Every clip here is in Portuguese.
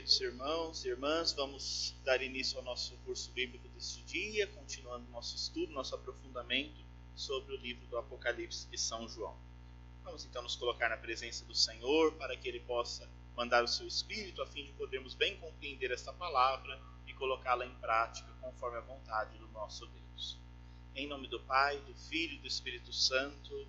queridos irmãos e irmãs, vamos dar início ao nosso curso bíblico deste dia, continuando nosso estudo, nosso aprofundamento sobre o livro do Apocalipse de São João. Vamos então nos colocar na presença do Senhor para que ele possa mandar o seu Espírito a fim de podermos bem compreender esta palavra e colocá-la em prática conforme a vontade do nosso Deus. Em nome do Pai, do Filho e do Espírito Santo.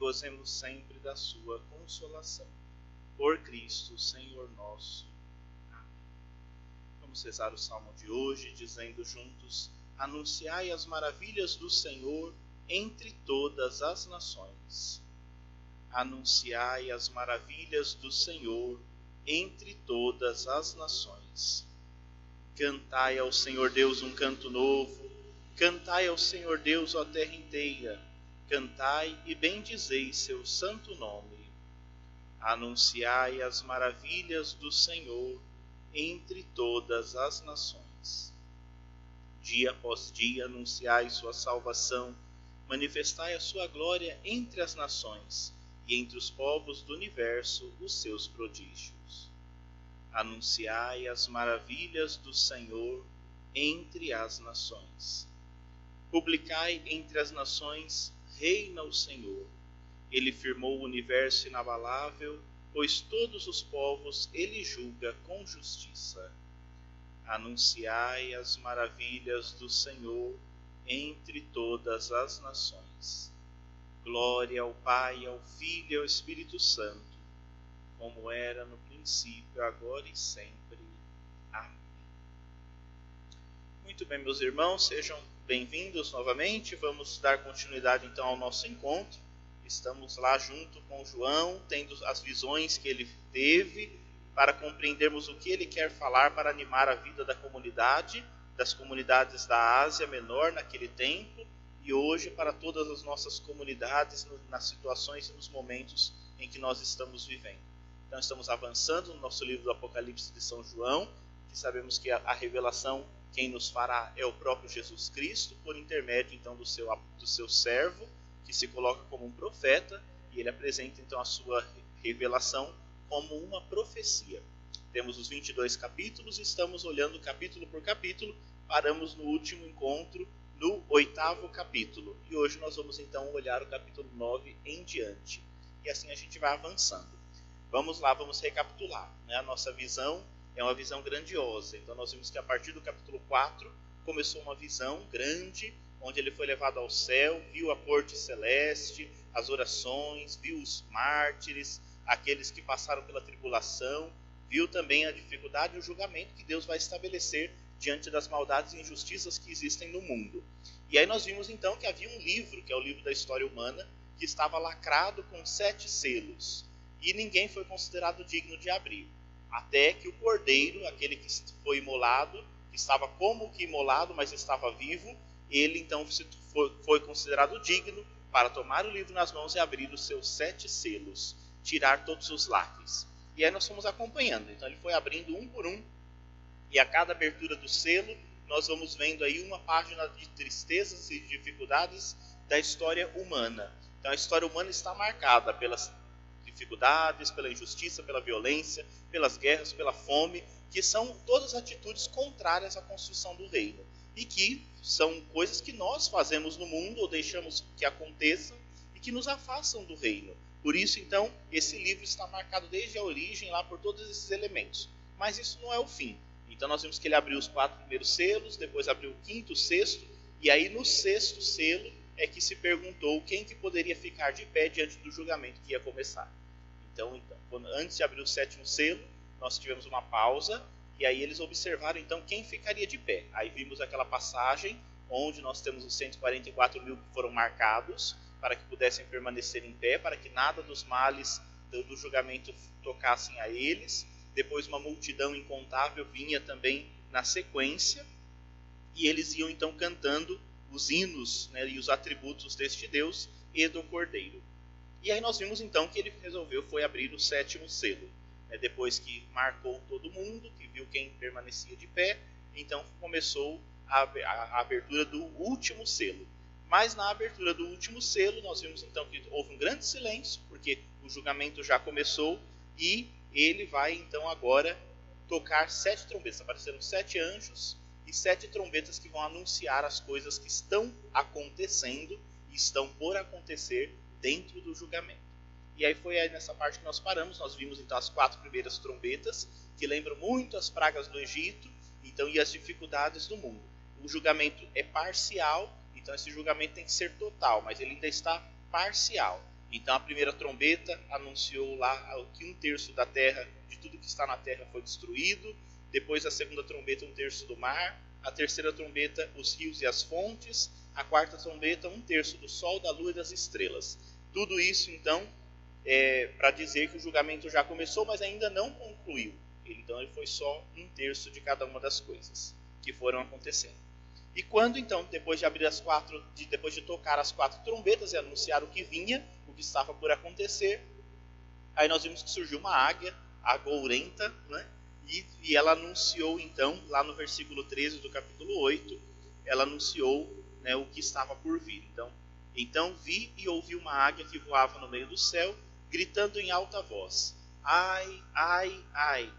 gozemos sempre da sua consolação. Por Cristo, Senhor nosso. Amém. Vamos rezar o salmo de hoje, dizendo juntos: Anunciai as maravilhas do Senhor entre todas as nações. Anunciai as maravilhas do Senhor entre todas as nações. Cantai ao Senhor Deus um canto novo, cantai ao Senhor Deus, a terra inteira cantai e bendizei seu santo nome. Anunciai as maravilhas do Senhor entre todas as nações. Dia após dia anunciai sua salvação, manifestai a sua glória entre as nações e entre os povos do universo os seus prodígios. Anunciai as maravilhas do Senhor entre as nações. Publicai entre as nações reina o Senhor. Ele firmou o universo inabalável, pois todos os povos ele julga com justiça. Anunciai as maravilhas do Senhor entre todas as nações. Glória ao Pai, ao Filho e ao Espírito Santo, como era no princípio, agora e sempre. Amém. Muito bem, meus irmãos, sejam bem-vindos novamente. Vamos dar continuidade então ao nosso encontro. Estamos lá junto com João, tendo as visões que ele teve, para compreendermos o que ele quer falar para animar a vida da comunidade, das comunidades da Ásia Menor naquele tempo e hoje para todas as nossas comunidades nas situações e nos momentos em que nós estamos vivendo. Então estamos avançando no nosso livro do Apocalipse de São João, que sabemos que a, revelação quem nos fará é o próprio Jesus Cristo, por intermédio então do seu, do seu servo, que se coloca como um profeta, e ele apresenta então a sua revelação como uma profecia. Temos os 22 capítulos estamos olhando capítulo por capítulo. Paramos no último encontro, no oitavo capítulo. E hoje nós vamos então olhar o capítulo 9 em diante. E assim a gente vai avançando. Vamos lá, vamos recapitular né, a nossa visão é uma visão grandiosa. Então nós vimos que a partir do capítulo 4 começou uma visão grande, onde ele foi levado ao céu, viu a corte celeste, as orações, viu os mártires, aqueles que passaram pela tribulação, viu também a dificuldade e o julgamento que Deus vai estabelecer diante das maldades e injustiças que existem no mundo. E aí nós vimos então que havia um livro, que é o livro da história humana, que estava lacrado com sete selos, e ninguém foi considerado digno de abrir até que o cordeiro, aquele que foi imolado, que estava como que imolado, mas estava vivo, ele então foi considerado digno para tomar o livro nas mãos e abrir os seus sete selos, tirar todos os lacres. E aí nós fomos acompanhando. Então ele foi abrindo um por um, e a cada abertura do selo, nós vamos vendo aí uma página de tristezas e dificuldades da história humana. Então a história humana está marcada pelas dificuldades, pela injustiça, pela violência, pelas guerras, pela fome, que são todas atitudes contrárias à construção do reino e que são coisas que nós fazemos no mundo ou deixamos que aconteçam e que nos afastam do reino. Por isso, então, esse livro está marcado desde a origem lá por todos esses elementos. Mas isso não é o fim. Então, nós vimos que ele abriu os quatro primeiros selos, depois abriu o quinto, o sexto, e aí no sexto selo é que se perguntou quem que poderia ficar de pé diante do julgamento que ia começar. Então, então quando, antes de abrir o sétimo selo, nós tivemos uma pausa e aí eles observaram então quem ficaria de pé. Aí vimos aquela passagem onde nós temos os 144 mil que foram marcados para que pudessem permanecer em pé, para que nada dos males do, do julgamento tocassem a eles. depois uma multidão incontável vinha também na sequência, e eles iam então cantando os hinos né, e os atributos deste Deus e do Cordeiro. E aí nós vimos então que ele resolveu foi abrir o sétimo selo. Né, depois que marcou todo mundo, que viu quem permanecia de pé, então começou a, a, a abertura do último selo. Mas na abertura do último selo, nós vimos então que houve um grande silêncio, porque o julgamento já começou, e ele vai então agora tocar sete trombetas. Apareceram sete anjos e sete trombetas que vão anunciar as coisas que estão acontecendo e estão por acontecer dentro do julgamento. E aí foi aí nessa parte que nós paramos, nós vimos então as quatro primeiras trombetas, que lembram muito as pragas do Egito, então e as dificuldades do mundo. O julgamento é parcial, então esse julgamento tem que ser total, mas ele ainda está parcial. Então a primeira trombeta anunciou lá que um terço da terra, de tudo que está na terra, foi destruído. Depois a segunda trombeta, um terço do mar. A terceira trombeta, os rios e as fontes. A quarta trombeta, um terço do sol, da lua e das estrelas. Tudo isso, então, é para dizer que o julgamento já começou, mas ainda não concluiu. Então ele foi só um terço de cada uma das coisas que foram acontecendo. E quando então, depois de abrir as quatro, de, depois de tocar as quatro trombetas e anunciar o que vinha, o que estava por acontecer, aí nós vimos que surgiu uma águia, agourenta, né? E, e ela anunciou então, lá no versículo 13 do capítulo 8, ela anunciou né, o que estava por vir. Então, então vi e ouvi uma águia que voava no meio do céu, gritando em alta voz: Ai, ai, ai,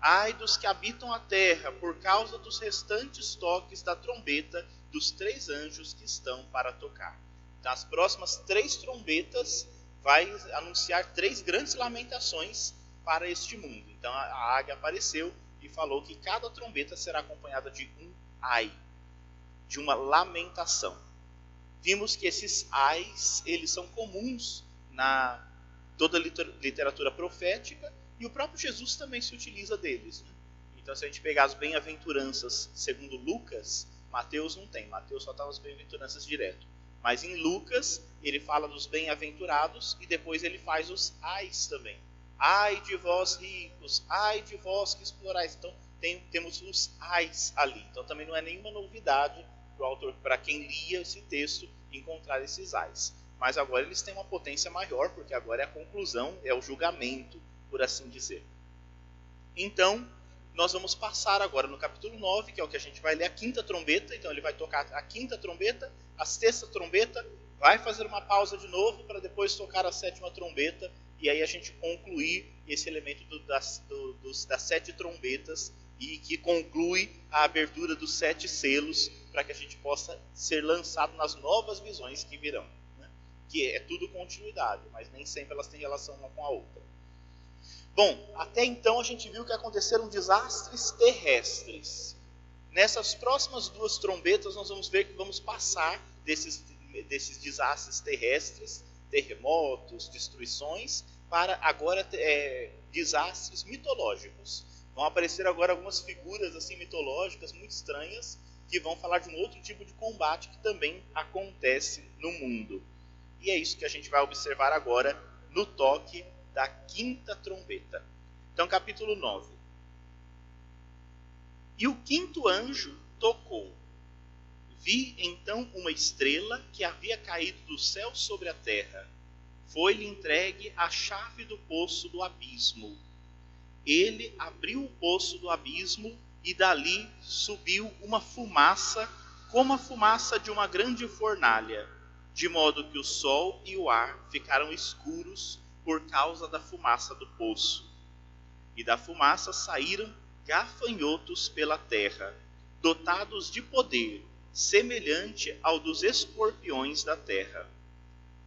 Ai dos que habitam a terra, por causa dos restantes toques da trombeta dos três anjos que estão para tocar. Nas próximas três trombetas, vai anunciar três grandes lamentações para este mundo. Então a águia apareceu e falou que cada trombeta será acompanhada de um ai, de uma lamentação. Vimos que esses ais, eles são comuns na toda a literatura profética e o próprio Jesus também se utiliza deles. Né? Então, se a gente pegar as bem-aventuranças segundo Lucas, Mateus não tem, Mateus só está nas bem-aventuranças direto. Mas em Lucas, ele fala dos bem-aventurados e depois ele faz os ais também. Ai de vós ricos, ai de vós que explorais. Então, tem, temos os ais ali. Então, também não é nenhuma novidade para o autor, para quem lia esse texto, encontrar esses ais. Mas agora eles têm uma potência maior, porque agora é a conclusão, é o julgamento, por assim dizer. Então, nós vamos passar agora no capítulo 9, que é o que a gente vai ler a quinta trombeta. Então, ele vai tocar a quinta trombeta, a sexta trombeta, vai fazer uma pausa de novo para depois tocar a sétima trombeta e aí a gente concluir esse elemento do, das, do, dos, das sete trombetas e que conclui a abertura dos sete selos para que a gente possa ser lançado nas novas visões que virão. Né? Que é tudo continuidade, mas nem sempre elas têm relação uma com a outra. Bom, até então a gente viu que aconteceram desastres terrestres. Nessas próximas duas trombetas, nós vamos ver que vamos passar desses, desses desastres terrestres, terremotos, destruições, para agora é, desastres mitológicos. Vão aparecer agora algumas figuras assim mitológicas muito estranhas que vão falar de um outro tipo de combate que também acontece no mundo. E é isso que a gente vai observar agora no toque da quinta trombeta. Então, capítulo 9. E o quinto anjo tocou. Vi então uma estrela que havia caído do céu sobre a terra. Foi-lhe entregue a chave do poço do abismo. Ele abriu o poço do abismo e dali subiu uma fumaça, como a fumaça de uma grande fornalha, de modo que o sol e o ar ficaram escuros por causa da fumaça do poço. E da fumaça saíram gafanhotos pela terra, dotados de poder, semelhante ao dos escorpiões da terra.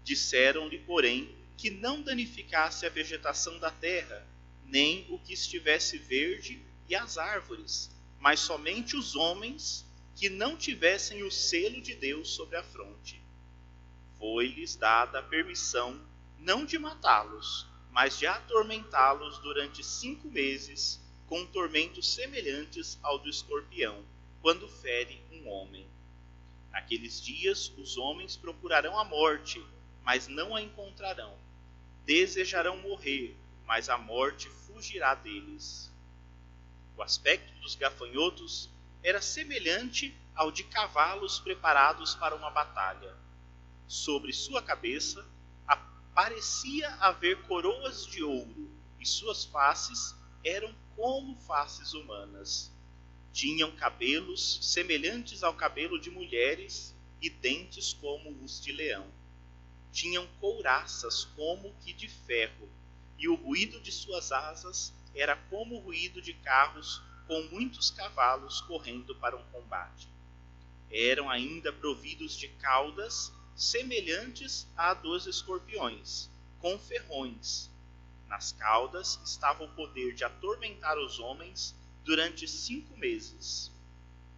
Disseram-lhe, porém, que não danificasse a vegetação da terra, nem o que estivesse verde e as árvores, mas somente os homens que não tivessem o selo de Deus sobre a fronte. Foi-lhes dada a permissão não de matá-los, mas de atormentá-los durante cinco meses, com tormentos semelhantes ao do escorpião, quando fere um homem. Naqueles dias os homens procurarão a morte, mas não a encontrarão. Desejarão morrer, mas a morte fugirá deles. O aspecto dos gafanhotos era semelhante ao de cavalos preparados para uma batalha. Sobre sua cabeça parecia haver coroas de ouro, e suas faces eram como faces humanas. Tinham cabelos semelhantes ao cabelo de mulheres e dentes como os de leão. Tinham couraças como que de ferro, e o ruído de suas asas era como o ruído de carros com muitos cavalos correndo para um combate. Eram ainda providos de caudas semelhantes à dos escorpiões, com ferrões. Nas caudas estava o poder de atormentar os homens durante cinco meses.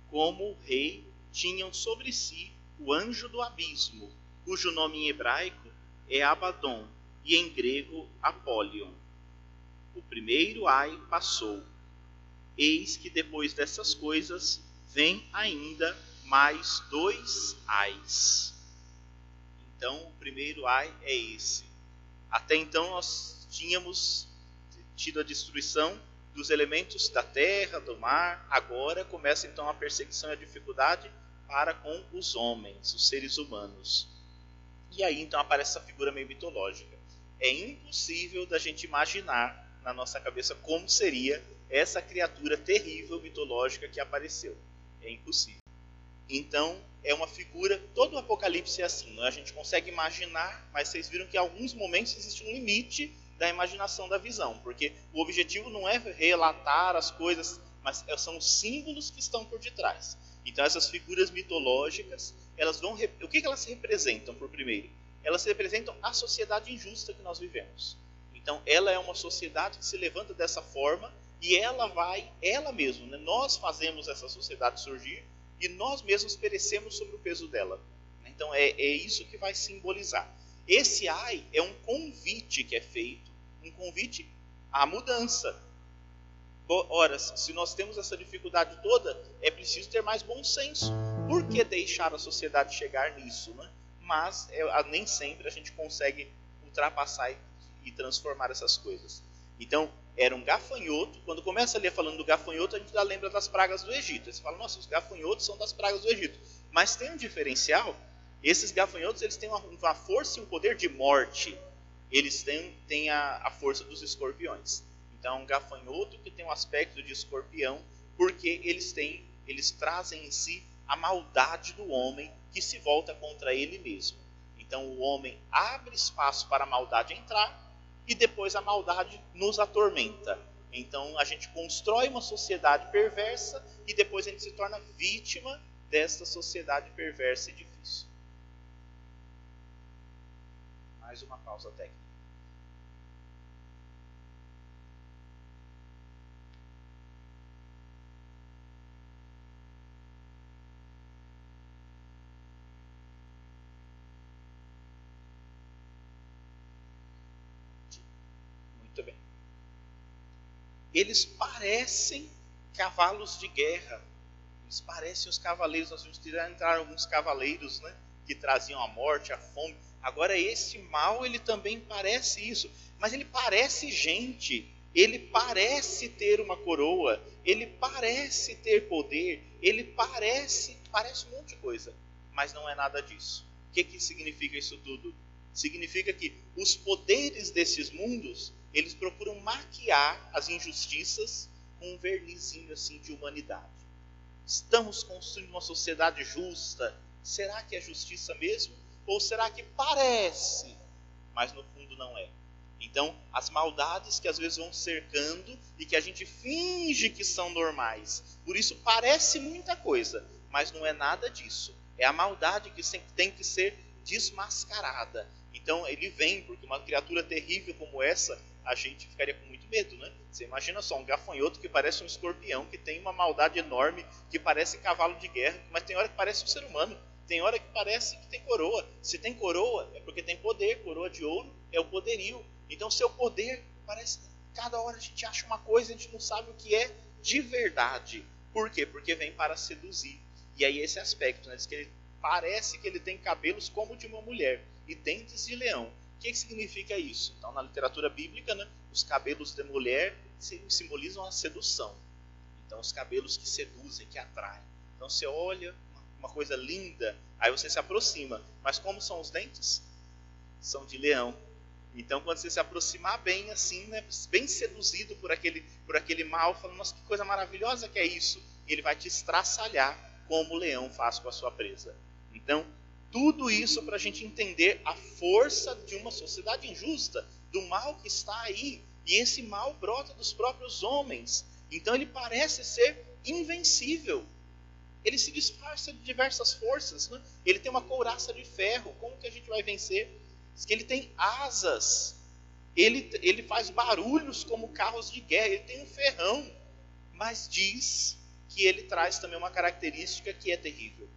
Como o rei, tinham sobre si o anjo do abismo, cujo nome em hebraico é Abaddon e em grego Apolion. O primeiro ai passou. Eis que depois dessas coisas vem ainda mais dois ais. Então, o primeiro ai é esse. Até então nós tínhamos tido a destruição dos elementos da terra, do mar. Agora começa então a perseguição e a dificuldade para com os homens, os seres humanos. E aí então aparece essa figura meio mitológica. É impossível da gente imaginar na nossa cabeça como seria essa criatura terrível mitológica que apareceu. É impossível. Então, é uma figura, todo o Apocalipse é assim, né? a gente consegue imaginar, mas vocês viram que em alguns momentos existe um limite da imaginação da visão, porque o objetivo não é relatar as coisas, mas é, são os símbolos que estão por detrás. Então essas figuras mitológicas, elas vão o que elas representam por primeiro? Elas representam a sociedade injusta que nós vivemos. Então ela é uma sociedade que se levanta dessa forma e ela vai, ela mesma, né? nós fazemos essa sociedade surgir e nós mesmos perecemos sobre o peso dela. Então é, é isso que vai simbolizar. Esse ai é um convite que é feito, um convite à mudança. Ora, se nós temos essa dificuldade toda, é preciso ter mais bom senso. Por que deixar a sociedade chegar nisso? Né? Mas é, nem sempre a gente consegue ultrapassar e, transformar essas coisas. Então, era um gafanhoto. Quando começa a ler falando do gafanhoto, a gente já lembra das pragas do Egito. Você fala, nossa, os gafanhotos são das pragas do Egito. Mas tem um diferencial. Esses gafanhotos eles têm uma, uma força e um poder de morte. Eles têm, têm a, a força dos escorpiões. Então, um gafanhoto que tem um aspecto de escorpião, porque eles têm, eles trazem em si a maldade do homem que se volta contra ele mesmo. Então, o homem abre espaço para a maldade entrar e depois a maldade nos atormenta. Então a gente constrói uma sociedade perversa e depois a gente se torna vítima desta sociedade perversa e difícil. Mais uma pausa técnica. Eles parecem cavalos de guerra. Eles parecem os cavaleiros. Nós vimos que entraram alguns cavaleiros né, que traziam a morte, a fome. Agora, esse mal, ele também parece isso. Mas ele parece gente. Ele parece ter uma coroa. Ele parece ter poder. Ele parece, parece um monte de coisa. Mas não é nada disso. O que, que significa isso tudo? Significa que os poderes desses mundos eles procuram maquiar as injustiças com um vernizinho assim de humanidade. Estamos construindo uma sociedade justa. Será que é justiça mesmo? Ou será que parece, mas no fundo não é? Então, as maldades que às vezes vão cercando e que a gente finge que são normais. Por isso parece muita coisa, mas não é nada disso. É a maldade que tem que ser desmascarada. Então ele vem, porque uma criatura terrível como essa, a gente ficaria com muito medo, né? Você imagina só um gafanhoto que parece um escorpião, que tem uma maldade enorme, que parece cavalo de guerra, mas tem hora que parece um ser humano, tem hora que parece que tem coroa. Se tem coroa, é porque tem poder, coroa de ouro é o poderio. Então seu poder parece cada hora a gente acha uma coisa, a gente não sabe o que é de verdade. Por quê? Porque vem para seduzir. E aí esse aspecto, né? Diz que ele parece que ele tem cabelos como de uma mulher e dentes de leão que significa isso? Então, na literatura bíblica, né, os cabelos de mulher simbolizam a sedução. Então, os cabelos que seduzem, que atraem. Então, você olha uma coisa linda, aí você se aproxima. Mas como são os dentes? São de leão. Então, quando você se aproximar bem, assim, né, bem seduzido por aquele, por aquele mal, falando, nossa, que coisa maravilhosa que é isso. Ele vai te estraçalhar como o leão faz com a sua presa. Então, tudo isso para a gente entender a força de uma sociedade injusta, do mal que está aí. E esse mal brota dos próprios homens. Então ele parece ser invencível. Ele se disfarça de diversas forças. Né? Ele tem uma couraça de ferro. Como que a gente vai vencer? Que ele tem asas. Ele, ele faz barulhos como carros de guerra. Ele tem um ferrão. Mas diz que ele traz também uma característica que é terrível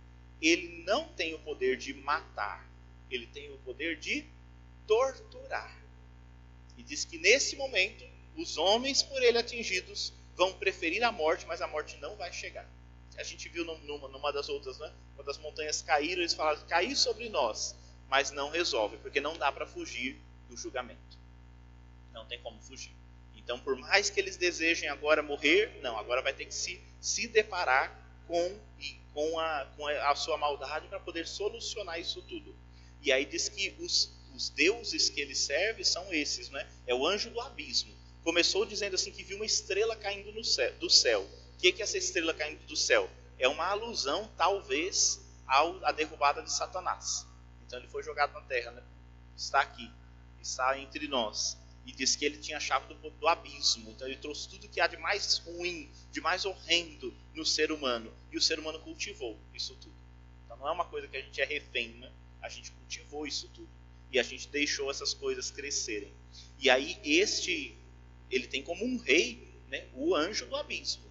ele não tem o poder de matar, ele tem o poder de torturar. E diz que nesse momento, os homens por ele atingidos vão preferir a morte, mas a morte não vai chegar. A gente viu numa, numa das outras, né? Quando as montanhas caíram, eles falaram: cair sobre nós, mas não resolve, porque não dá para fugir do julgamento. Não tem como fugir. Então, por mais que eles desejem agora morrer, não, agora vai ter que se, se deparar com, com, a, com a sua maldade para poder solucionar isso tudo. E aí diz que os, os deuses que ele serve são esses, né? É o anjo do abismo. Começou dizendo assim que viu uma estrela caindo no céu, do céu. O que é essa estrela caindo do céu? É uma alusão, talvez, ao, à derrubada de Satanás. Então ele foi jogado na terra, né? Está aqui, está entre nós e disse que ele tinha a chave do, do, abismo. Então ele trouxe tudo que há de mais ruim, de mais horrendo no ser humano. E o ser humano cultivou isso tudo. Então não é uma coisa que a gente é refém, né? A gente cultivou isso tudo. E a gente deixou essas coisas crescerem. E aí este, ele tem como um rei né, o anjo do abismo.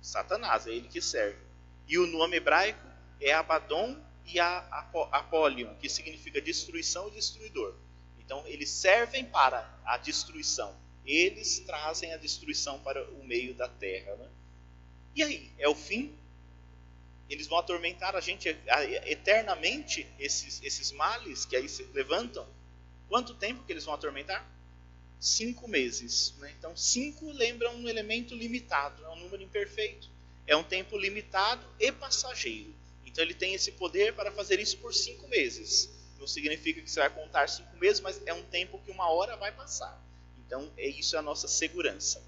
Satanás, é ele que serve. E o nome hebraico é Abaddon e Apolion, que significa destruição e destruidor. Então, eles servem para a destruição. Eles trazem a destruição para o meio da terra. Né? E aí? É o fim? Eles vão atormentar a gente eternamente, esses, esses males que aí se levantam? Quanto tempo que eles vão atormentar? Cinco meses. Né? Então, cinco lembra um elemento limitado, é um número imperfeito. É um tempo limitado e passageiro. Então, ele tem esse poder para fazer isso por cinco meses. Não significa que você vai contar cinco meses, mas é um tempo que uma hora vai passar. Então, é isso é a nossa segurança.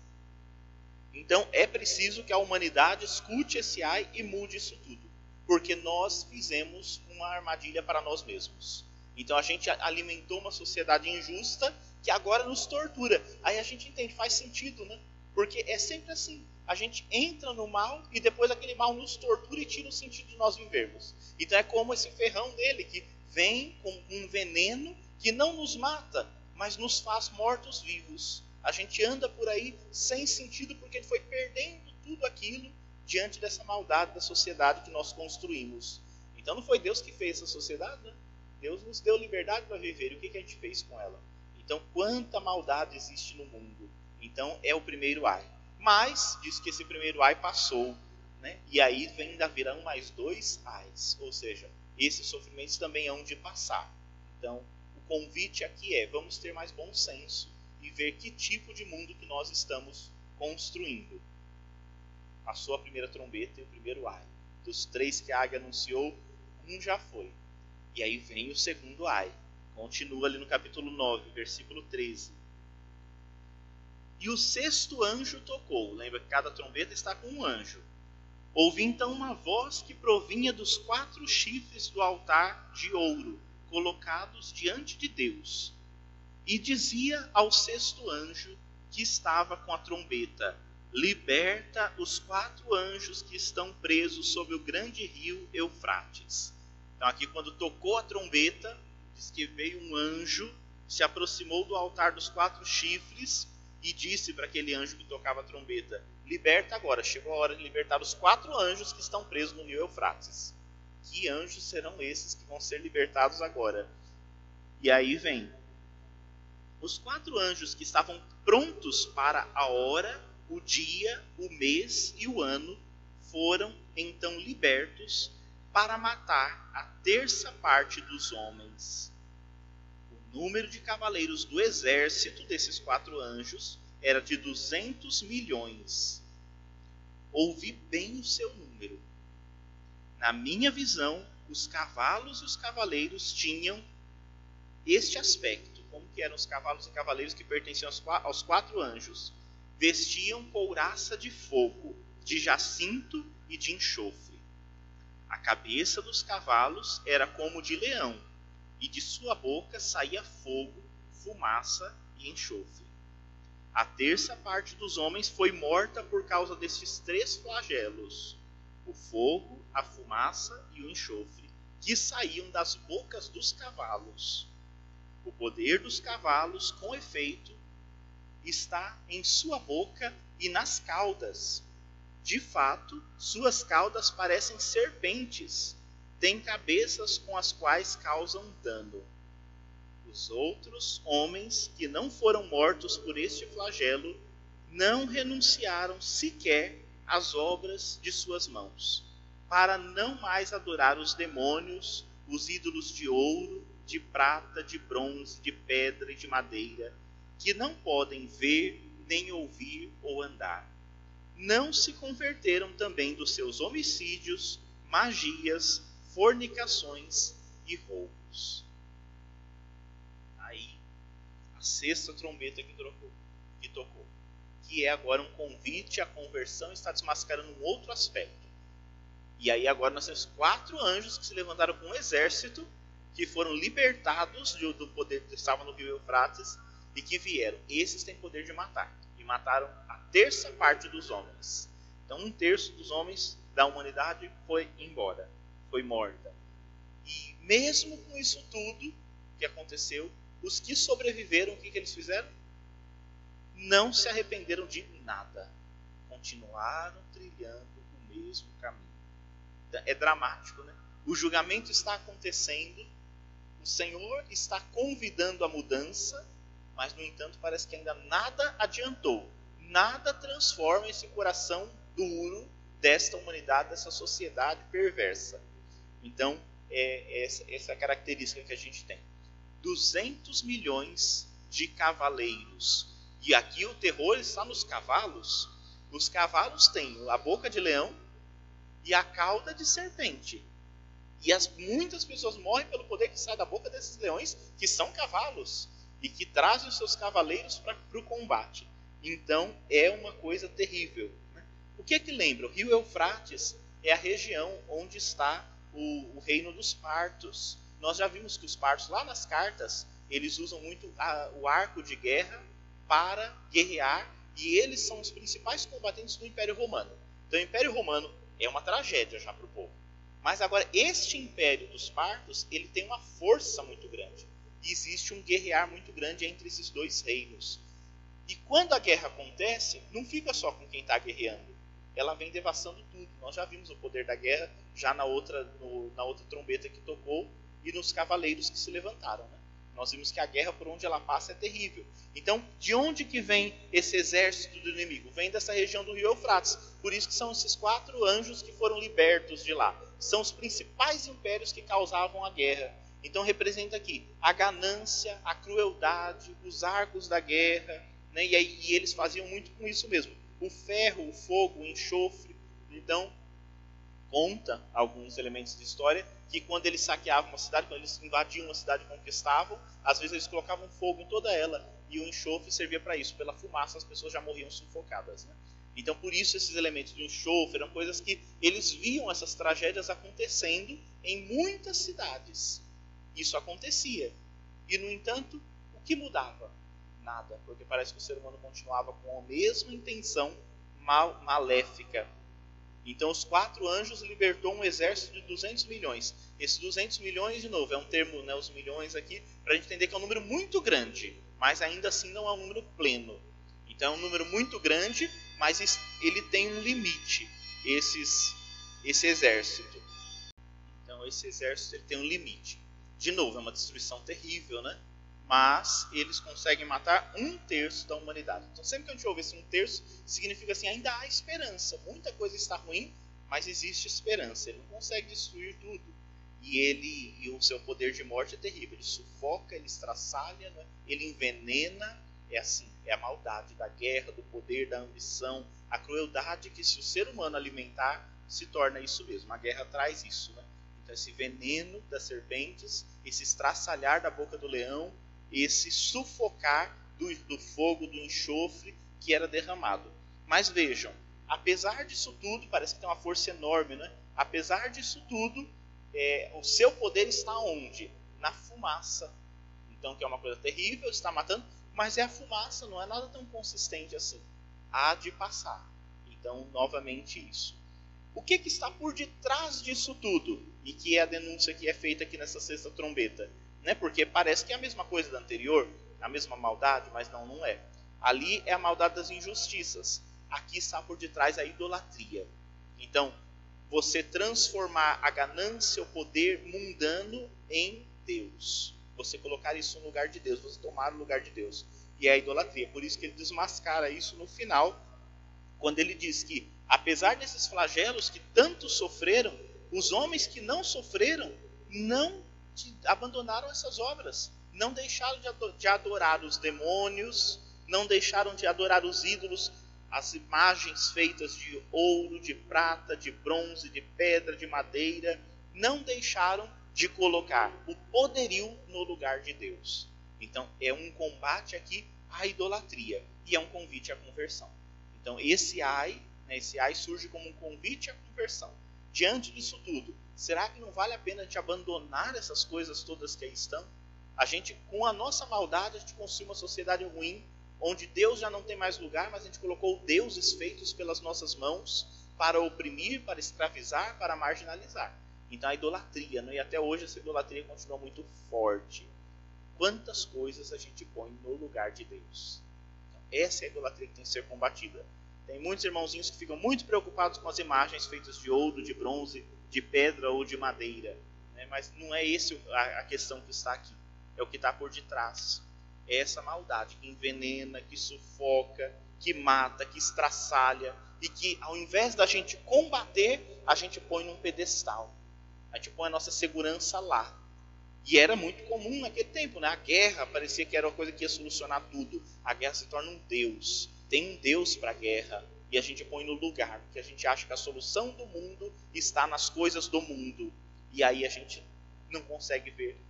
Então, é preciso que a humanidade escute esse ai e mude isso tudo. Porque nós fizemos uma armadilha para nós mesmos. Então, a gente alimentou uma sociedade injusta que agora nos tortura. Aí a gente entende, faz sentido, né? Porque é sempre assim. A gente entra no mal e depois aquele mal nos tortura e tira o sentido de nós vivermos. Então é como esse ferrão dele que vem com um veneno que não nos mata, mas nos faz mortos-vivos. A gente anda por aí sem sentido porque ele foi perdendo tudo aquilo diante dessa maldade da sociedade que nós construímos. Então não foi Deus que fez essa sociedade, né? Deus nos deu liberdade para viver. E o que, que a gente fez com ela? Então, quanta maldade existe no mundo? Então, é o primeiro ai. Mas, diz que esse primeiro ai passou. Né? E aí vem ainda virão mais dois ais. Ou seja, esses sofrimentos também hão de passar. Então, o convite aqui é: vamos ter mais bom senso e ver que tipo de mundo que nós estamos construindo. Passou a primeira trombeta e o primeiro ai. Dos três que a águia anunciou, um já foi. E aí vem o segundo ai. Continua ali no capítulo 9, versículo 13. E o sexto anjo tocou. Lembra que cada trombeta está com um anjo. Ouvi então uma voz que provinha dos quatro chifres do altar de ouro, colocados diante de Deus, e dizia ao sexto anjo que estava com a trombeta: Liberta os quatro anjos que estão presos sobre o grande rio Eufrates. Então, aqui, quando tocou a trombeta, diz que veio um anjo, se aproximou do altar dos quatro chifres e disse para aquele anjo que tocava a trombeta: Liberta agora, chegou a hora de libertar os quatro anjos que estão presos no rio Eufrates. Que anjos serão esses que vão ser libertados agora? E aí vem: os quatro anjos que estavam prontos para a hora, o dia, o mês e o ano foram então libertos para matar a terça parte dos homens. O número de cavaleiros do exército desses quatro anjos era de 200 milhões. Ouvi bem o seu número. Na minha visão, os cavalos e os cavaleiros tinham este aspecto. Como que eram os cavalos e cavaleiros que pertenciam aos quatro anjos? Vestiam couraça de fogo, de jacinto e de enxofre. A cabeça dos cavalos era como de leão, e de sua boca saía fogo, fumaça e enxofre. A terça parte dos homens foi morta por causa desses três flagelos: o fogo, a fumaça e o enxofre, que saíam das bocas dos cavalos. O poder dos cavalos, com efeito, está em sua boca e nas caudas. De fato, suas caudas parecem serpentes, têm cabeças com as quais causam dano. Os outros homens que não foram mortos por este flagelo não renunciaram sequer às obras de suas mãos, para não mais adorar os demônios, os ídolos de ouro, de prata, de bronze, de pedra e de madeira, que não podem ver, nem ouvir ou andar não se converteram também dos seus homicídios, magias, fornicações e roubos. A sexta trombeta que tocou, que tocou, que é agora um convite à conversão, está desmascarando um outro aspecto. E aí agora nós temos quatro anjos que se levantaram com um exército, que foram libertados do poder que estavam no rio Eufrates e que vieram. Esses têm poder de matar mataram a terça parte dos homens. Então, um terço dos homens da humanidade foi embora, foi morta. E mesmo com isso tudo que aconteceu, os que sobreviveram, o que, que eles fizeram? Não se arrependeram de nada. Continuaram trilhando o mesmo caminho. É dramático, né? O julgamento está acontecendo, o Senhor está convidando a mudança, mas no entanto parece que ainda nada adiantou, nada transforma esse coração duro desta humanidade, dessa sociedade perversa. Então, é essa, essa característica que a gente tem. 200 milhões de cavaleiros. E aqui o terror está nos cavalos. Os cavalos têm a boca de leão e a cauda de serpente. E as, muitas pessoas morrem pelo poder que sai da boca desses leões, que são cavalos e que trazem os seus cavaleiros para o combate. Então é uma coisa terrível. Né? O que é que lembra? O rio Eufrates é a região onde está o, o, reino dos partos. Nós já vimos que os partos, lá nas cartas, eles usam muito a, o arco de guerra para guerrear e eles são os principais combatentes do Império Romano. Então o Império Romano é uma tragédia já para o povo. Mas agora, este Império dos Partos, ele tem uma força muito grande e existe um guerrear muito grande entre esses dois reinos. E quando a guerra acontece, não fica só com quem está guerreando, ela vem devastando tudo. Nós já vimos o poder da guerra já na outra, no, na outra trombeta que tocou e nos cavaleiros que se levantaram. Né? Nós vimos que a guerra por onde ela passa é terrível. Então, de onde que vem esse exército do inimigo? Vem dessa região do rio Eufrates. Por isso que são esses quatro anjos que foram libertos de lá. São os principais impérios que causavam a guerra. Então representa aqui a ganância, a crueldade, os arcos da guerra, né? e, aí, e eles faziam muito com isso mesmo. O ferro, o fogo, o enxofre. Então, conta alguns elementos de história que quando eles saqueavam uma cidade, quando eles invadiam uma cidade conquistavam, às vezes eles colocavam fogo em toda ela e o enxofre servia para isso. Pela fumaça as pessoas já morriam sufocadas. Né? Então, por isso, esses elementos do enxofre eram coisas que eles viam essas tragédias acontecendo em muitas cidades. Isso acontecia. E, no entanto, o que mudava? Nada, porque parece que o ser humano continuava com a mesma intenção mal, maléfica. Então, os quatro anjos libertou um exército de 200 milhões. Esses 200 milhões, de novo, é um termo, né, os milhões aqui, para a gente entender que é um número muito grande, mas ainda assim não é um número pleno. Então, é um número muito grande, mas ele tem um limite, esses, esse exército. Então, esse exército ele tem um limite. De novo, é uma destruição terrível, né? Mas eles conseguem matar um terço da humanidade. Então, sempre que a gente ouve esse um terço, significa assim: ainda há esperança. Muita coisa está ruim, mas existe esperança. Ele não consegue destruir tudo. e ele e o seu poder de morte é terrível. Ele sufoca, ele estraçalha, né? ele envenena. É assim, é a maldade da guerra, do poder, da ambição, a crueldade que se o ser humano alimentar se torna isso mesmo. A guerra traz isso, né? Então esse veneno das serpentes, esse estraçalhar da boca do leão, esse sufocar do, do fogo, do enxofre que era derramado. Mas vejam, apesar disso tudo, parece que tem uma força enorme, né? Apesar disso tudo, é, o seu poder está onde? Na fumaça. Então, que é uma coisa terrível, está matando, mas é a fumaça, não é nada tão consistente assim. Há de passar. Então, novamente isso. O que, que está por detrás disso tudo? E que é a denúncia que é feita aqui nessa sexta trombeta. Né? Porque parece que é a mesma coisa da anterior, a mesma maldade, mas não, não é. Ali é a maldade das injustiças. Aqui está por detrás a idolatria. Então, você transformar a ganância, o poder mundano em Deus. Você colocar isso no lugar de Deus, você tomar o lugar de Deus. E é a idolatria. Por isso que ele desmascara isso no final, quando ele diz que, apesar desses flagelos que tanto sofreram, os homens que não sofreram não abandonaram essas obras, não deixaram de adorar os demônios, não deixaram de adorar os ídolos, as imagens feitas de ouro, de prata, de bronze, de pedra, de madeira, não deixaram de colocar o poderio no lugar de Deus. Então é um combate aqui à idolatria e é um convite à conversão. Então esse ai, né, esse ai surge como um convite à conversão. Diante disso tudo, será que não vale a pena a gente abandonar essas coisas todas que aí estão? A gente, com a nossa maldade, a gente construiu uma sociedade ruim, onde Deus já não tem mais lugar, mas a gente colocou deuses feitos pelas nossas mãos para oprimir, para escravizar, para marginalizar. Então a idolatria, né? e até hoje essa idolatria continua muito forte. Quantas coisas a gente põe no lugar de Deus? Então, essa é a idolatria que tem que ser combatida. Tem muitos irmãozinhos que ficam muito preocupados com as imagens feitas de ouro, de bronze, de pedra ou de madeira. Né? Mas não é esse a questão que está aqui. É o que está por detrás é essa maldade que envenena, que sufoca, que mata, que estraçalha e que ao invés da gente combater, a gente põe num pedestal. A gente põe a nossa segurança lá. E era muito comum naquele tempo, né? A guerra parecia que era uma coisa que ia solucionar tudo. A guerra se torna um Deus. Tem um Deus para a guerra e a gente põe no lugar, porque a gente acha que a solução do mundo está nas coisas do mundo. E aí a gente não consegue ver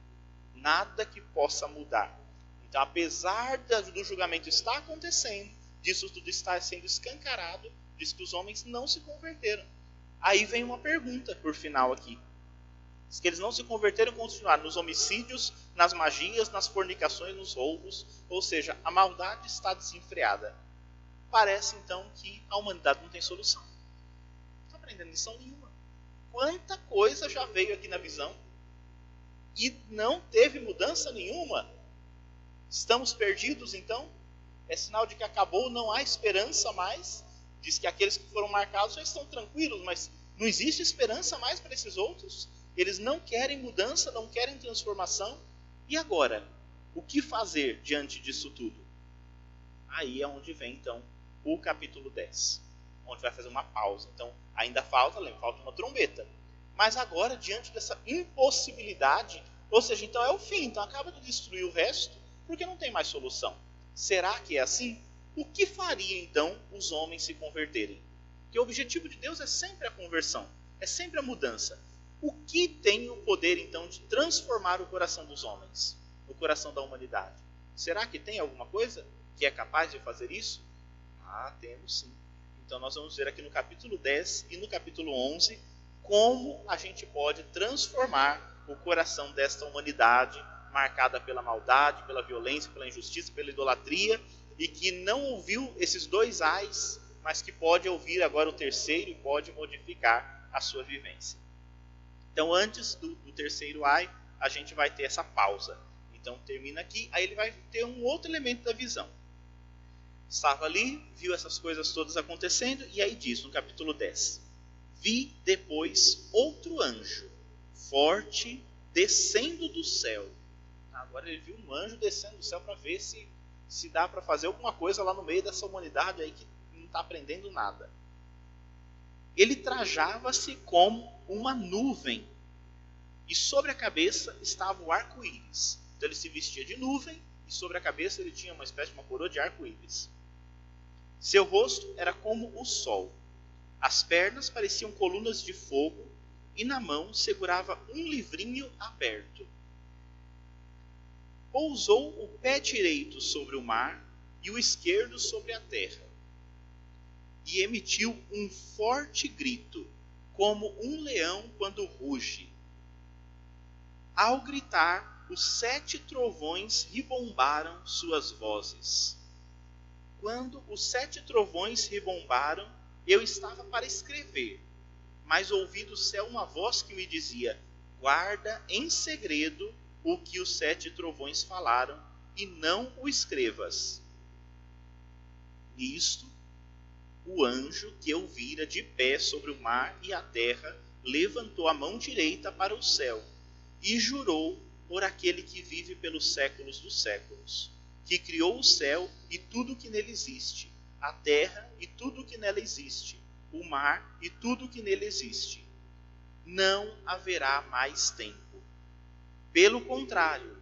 nada que possa mudar. Então, apesar do julgamento estar acontecendo, disso tudo está sendo escancarado, diz que os homens não se converteram. Aí vem uma pergunta por final aqui. Diz que eles não se converteram e continuaram nos homicídios, nas magias, nas fornicações, nos roubos, ou seja, a maldade está desenfreada. Parece então que a humanidade não tem solução. Não está aprendendo lição nenhuma. Quanta coisa já veio aqui na visão e não teve mudança nenhuma. Estamos perdidos então? É sinal de que acabou, não há esperança mais. Diz que aqueles que foram marcados já estão tranquilos, mas não existe esperança mais para esses outros. Eles não querem mudança, não querem transformação. E agora? O que fazer diante disso tudo? Aí é onde vem então o capítulo 10, onde vai fazer uma pausa. Então, ainda falta, lembra, falta uma trombeta. Mas agora, diante dessa impossibilidade, ou seja, então é o fim, então acaba de destruir o resto, porque não tem mais solução. Será que é assim? O que faria então os homens se converterem? Porque o objetivo de Deus é sempre a conversão, é sempre a mudança. O que tem o poder então de transformar o coração dos homens, o coração da humanidade? Será que tem alguma coisa que é capaz de fazer isso? Ah, temos sim. Então nós vamos ver aqui no capítulo 10 e no capítulo 11 como a gente pode transformar o coração desta humanidade marcada pela maldade, pela violência, pela injustiça, pela idolatria, e que não ouviu esses dois ais, mas que pode ouvir agora o terceiro e pode modificar a sua vivência. Então, antes do, do terceiro ai, a gente vai ter essa pausa. Então, termina aqui, aí ele vai ter um outro elemento da visão. Estava ali, viu essas coisas todas acontecendo, e aí diz no capítulo 10: Vi depois outro anjo, forte, descendo do céu Agora ele viu um anjo descendo do céu para ver se, se dá para fazer alguma coisa lá no meio dessa humanidade aí que não está aprendendo nada. Ele trajava-se como uma nuvem e sobre a cabeça estava o arco-íris. Então ele se vestia de nuvem e sobre a cabeça ele tinha uma espécie de uma coroa de arco-íris. Seu rosto era como o sol. As pernas pareciam colunas de fogo e na mão segurava um livrinho aberto. Pousou o pé direito sobre o mar e o esquerdo sobre a terra. E emitiu um forte grito, como um leão quando ruge. Ao gritar, os sete trovões ribombaram suas vozes. Quando os sete trovões ribombaram, eu estava para escrever, mas ouvi do céu uma voz que me dizia: Guarda em segredo o que os sete trovões falaram, e não o escrevas. Nisto, o anjo que eu vira de pé sobre o mar e a terra levantou a mão direita para o céu e jurou por aquele que vive pelos séculos dos séculos, que criou o céu e tudo que nele existe, a terra e tudo que nela existe, o mar e tudo que nele existe. Não haverá mais tempo. Pelo contrário,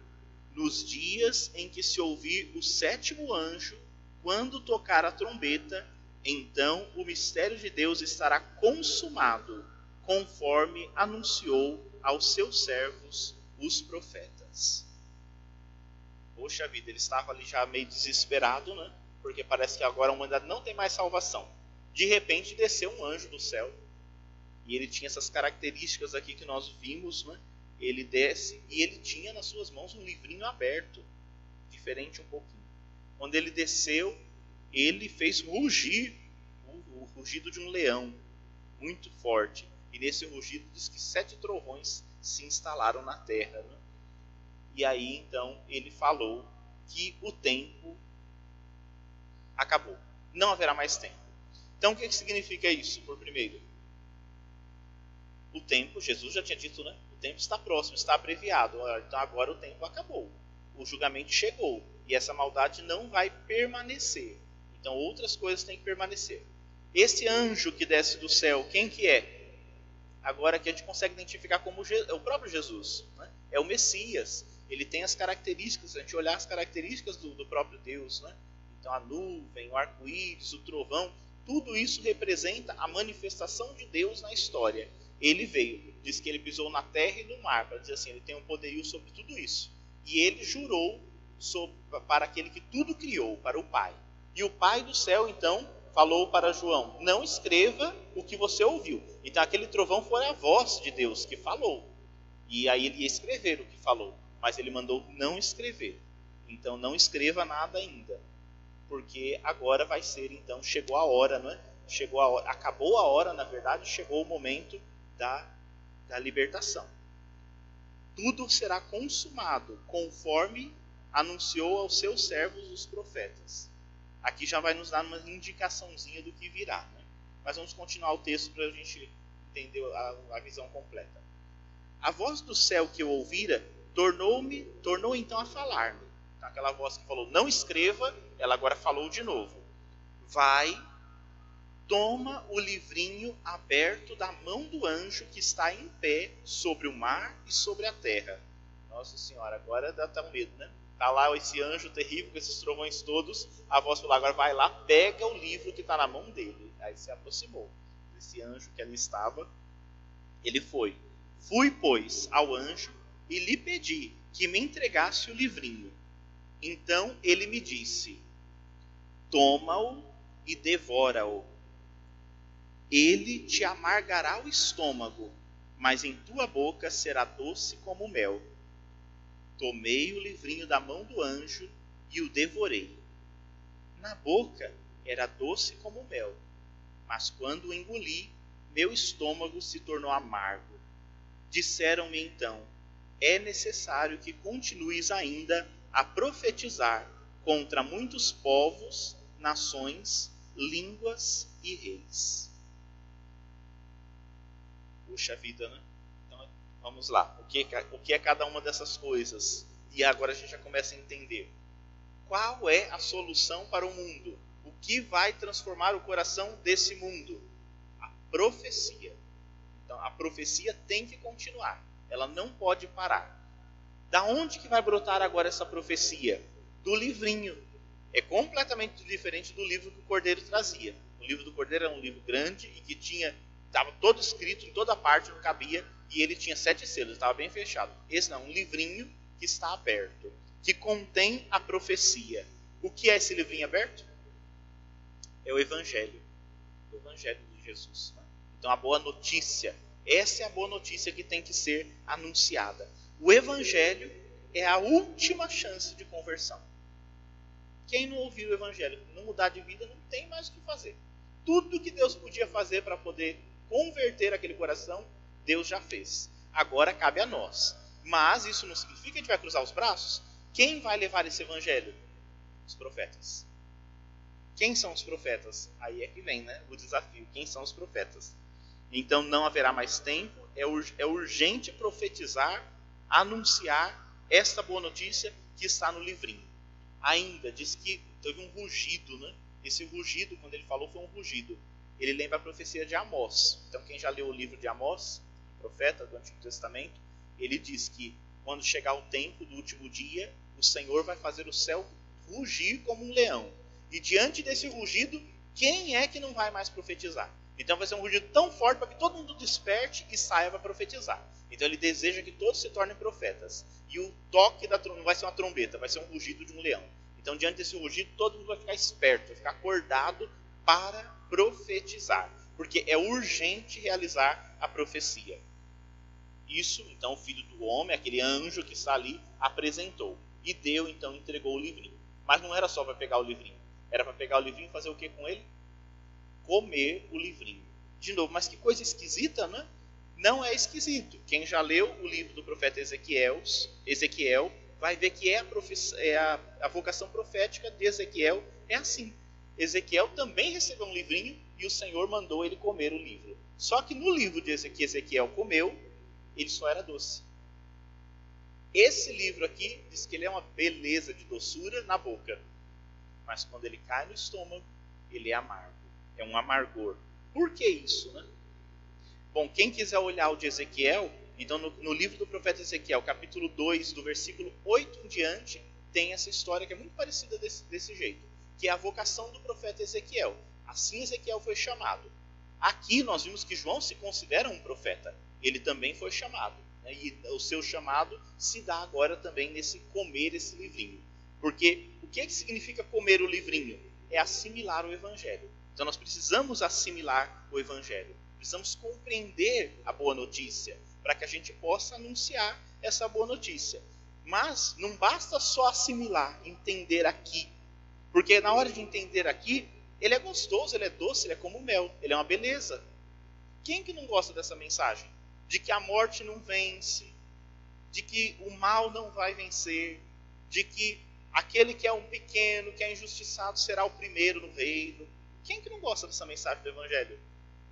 nos dias em que se ouvir o sétimo anjo, quando tocar a trombeta, então o mistério de Deus estará consumado, conforme anunciou aos seus servos os profetas. Poxa vida, ele estava ali já meio desesperado, né? Porque parece que agora a humanidade não tem mais salvação. De repente desceu um anjo do céu. E ele tinha essas características aqui que nós vimos, né? Ele desce e ele tinha nas suas mãos um livrinho aberto, diferente um pouquinho. Quando ele desceu, ele fez rugir o, o rugido de um leão, muito forte. E nesse rugido diz que sete trovões se instalaram na terra. Né? E aí então ele falou que o tempo acabou. Não haverá mais tempo. Então o que, significa isso, por primeiro? O tempo, Jesus já tinha dito, né? O tempo está próximo, está abreviado. Então agora o tempo acabou. O julgamento chegou. E essa maldade não vai permanecer. Então outras coisas têm que permanecer. Esse anjo que desce do céu, quem que é? agora que a gente consegue identificar como o próprio Jesus. Né? É o Messias. Ele tem as características, a gente olhar as características do, do próprio Deus. Né? Então a nuvem, o arco-íris, o trovão, tudo isso representa a manifestação de Deus na história. Ele veio, diz que ele pisou na terra e no mar, para dizer assim, ele tem um poderio sobre tudo isso. E ele jurou sobre, para aquele que tudo criou, para o Pai. E o Pai do céu, então, falou para João: Não escreva o que você ouviu. Então aquele trovão foi a voz de Deus que falou. E aí ele ia escrever o que falou, mas ele mandou não escrever. Então não escreva nada ainda, porque agora vai ser então chegou a hora, não é? Chegou a hora, acabou a hora, na verdade, chegou o momento da da libertação. Tudo será consumado conforme anunciou aos seus servos os profetas. Aqui já vai nos dar uma indicaçãozinha do que virá. Né? Mas vamos continuar o texto para a gente entender a, a visão completa. A voz do céu que eu ouvira tornou-me, tornou então a falar-me. Então, aquela voz que falou, não escreva, ela agora falou de novo. Vai, toma o livrinho aberto da mão do anjo que está em pé sobre o mar e sobre a terra. Nossa Senhora, agora dá até um medo, né? Tá lá esse anjo terrível com esses trovões todos. A voz falou: agora vai lá, pega o livro que está na mão dele. Aí se aproximou desse anjo que ali estava. Ele foi. Fui, pois, ao anjo e lhe pedi que me entregasse o livrinho. Então ele me disse: Toma-o e devora-o. Ele te amargará o estômago, mas em tua boca será doce como mel. Tomei o livrinho da mão do anjo e o devorei. Na boca era doce como mel, mas quando o engoli, meu estômago se tornou amargo. Disseram-me então: é necessário que continues ainda a profetizar contra muitos povos, nações, línguas e reis. Puxa vida, né? Vamos lá. O que, o que é cada uma dessas coisas? E agora a gente já começa a entender. Qual é a solução para o mundo? O que vai transformar o coração desse mundo? A profecia. Então a profecia tem que continuar. Ela não pode parar. Da onde que vai brotar agora essa profecia? Do livrinho. É completamente diferente do livro que o Cordeiro trazia. O livro do Cordeiro era um livro grande e que tinha estava todo escrito em toda parte, não cabia, e ele tinha sete selos, estava bem fechado. Esse não, um livrinho que está aberto, que contém a profecia. O que é esse livrinho aberto? É o Evangelho. O Evangelho de Jesus. Então, a boa notícia. Essa é a boa notícia que tem que ser anunciada. O Evangelho é a última chance de conversão. Quem não ouvir o Evangelho, não mudar de vida, não tem mais o que fazer. Tudo que Deus podia fazer para poder converter aquele coração, Deus já fez. Agora cabe a nós. Mas isso não significa que a gente vai cruzar os braços. Quem vai levar esse evangelho? Os profetas. Quem são os profetas? Aí é que vem né, o desafio. Quem são os profetas? Então não haverá mais tempo. É, é urgente profetizar, anunciar esta boa notícia que está no livrinho. Ainda diz que teve um rugido, né? Esse rugido, quando ele falou, foi um rugido ele lembra a profecia de Amós. Então, quem já leu o livro de Amós, profeta do Antigo Testamento, ele diz que quando chegar o tempo do último dia, o Senhor vai fazer o céu rugir como um leão. E diante desse rugido, quem é que não vai mais profetizar? Então vai ser um rugido tão forte para que todo mundo desperte e saia para profetizar. Então ele deseja que todos se tornem profetas. E o toque da não vai ser uma trombeta, vai ser um rugido de um leão. Então diante desse rugido, todo mundo vai ficar esperto, vai ficar acordado para profetizar, porque é urgente realizar a profecia. Isso, então, o filho do homem, aquele anjo que está ali, apresentou. E deu, então, entregou o livrinho. Mas não era só para pegar o livrinho. Era para pegar o livrinho e fazer o que com ele? Comer o livrinho. De novo, mas que coisa esquisita, né? Não é esquisito. Quem já leu o livro do profeta Ezequiel, Ezequiel vai ver que é a, é a, a vocação profética de Ezequiel é assim. Ezequiel também recebeu um livrinho e o Senhor mandou ele comer o livro. Só que no livro de Ezequiel, Ezequiel comeu, ele só era doce. Esse livro aqui diz que ele é uma beleza de doçura na boca, mas quando ele cai no estômago, ele é amargo. É um amargor. Por que isso, né? Bom, quem quiser olhar o de Ezequiel, então no, no livro do profeta Ezequiel, capítulo 2, do versículo 8 em diante, tem essa história que é muito parecida desse, desse jeito que é a vocação do profeta Ezequiel. Assim Ezequiel foi chamado. Aqui nós vimos que João se considera um profeta. Ele também foi chamado. Né? E o seu chamado se dá agora também nesse comer esse livrinho. Porque o que, é que significa comer o livrinho? É assimilar o evangelho. Então nós precisamos assimilar o evangelho. Precisamos compreender a boa notícia para que a gente possa anunciar essa boa notícia. Mas não basta só assimilar, entender aqui porque na hora de entender aqui, ele é gostoso, ele é doce, ele é como mel, ele é uma beleza. Quem que não gosta dessa mensagem? De que a morte não vence, de que o mal não vai vencer, de que aquele que é um pequeno, que é injustiçado, será o primeiro no reino. Quem que não gosta dessa mensagem do Evangelho?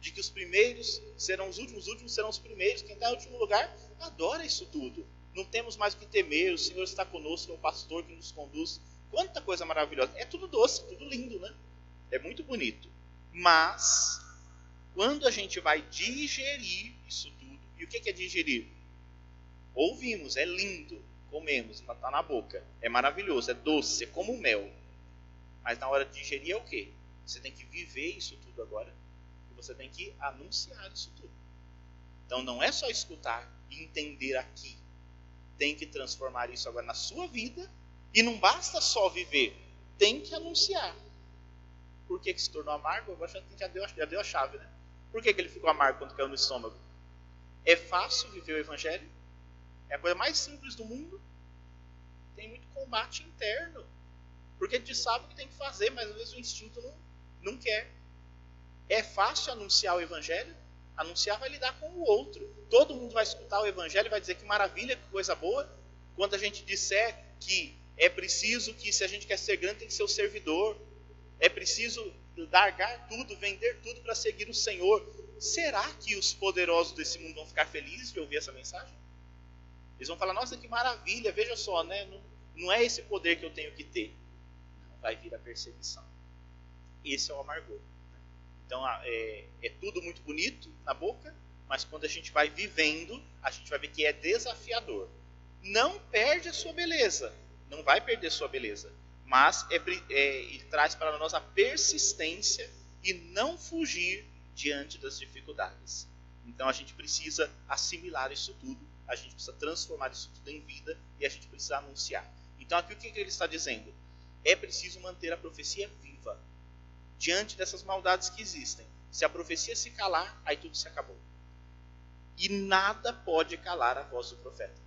De que os primeiros serão os últimos, os últimos serão os primeiros. Quem está em último lugar adora isso tudo. Não temos mais o que temer, o Senhor está conosco, é o pastor que nos conduz Quanta coisa maravilhosa. É tudo doce, tudo lindo, né? É muito bonito. Mas, quando a gente vai digerir isso tudo, e o que é digerir? Ouvimos, é lindo, comemos, está na boca, é maravilhoso, é doce, é como mel. Mas na hora de digerir é o quê? Você tem que viver isso tudo agora. E você tem que anunciar isso tudo. Então não é só escutar e entender aqui. Tem que transformar isso agora na sua vida e não basta só viver, tem que anunciar. Por que, que se tornou amargo? Acho que já deu, já deu a chave, né? Por que, que ele ficou amargo quando caiu no estômago? É fácil viver o evangelho? É a coisa mais simples do mundo? Tem muito combate interno. Porque a gente sabe o que tem que fazer, mas às vezes o instinto não, não quer. É fácil anunciar o evangelho? Anunciar vai lidar com o outro. Todo mundo vai escutar o evangelho e vai dizer que maravilha, que coisa boa. Quando a gente disser que é preciso que, se a gente quer ser grande, tem que ser o servidor. É preciso largar tudo, vender tudo para seguir o Senhor. Será que os poderosos desse mundo vão ficar felizes de ouvir essa mensagem? Eles vão falar: Nossa, que maravilha, veja só, né? não, não é esse poder que eu tenho que ter. Vai vir a perseguição. Esse é o amargor. Então é, é tudo muito bonito na boca, mas quando a gente vai vivendo, a gente vai ver que é desafiador. Não perde a sua beleza, não vai perder sua beleza, mas é, é, traz para nós a persistência e não fugir diante das dificuldades. Então a gente precisa assimilar isso tudo, a gente precisa transformar isso tudo em vida e a gente precisa anunciar. Então aqui o que ele está dizendo? É preciso manter a profecia viva diante dessas maldades que existem. Se a profecia se calar, aí tudo se acabou. E nada pode calar a voz do profeta.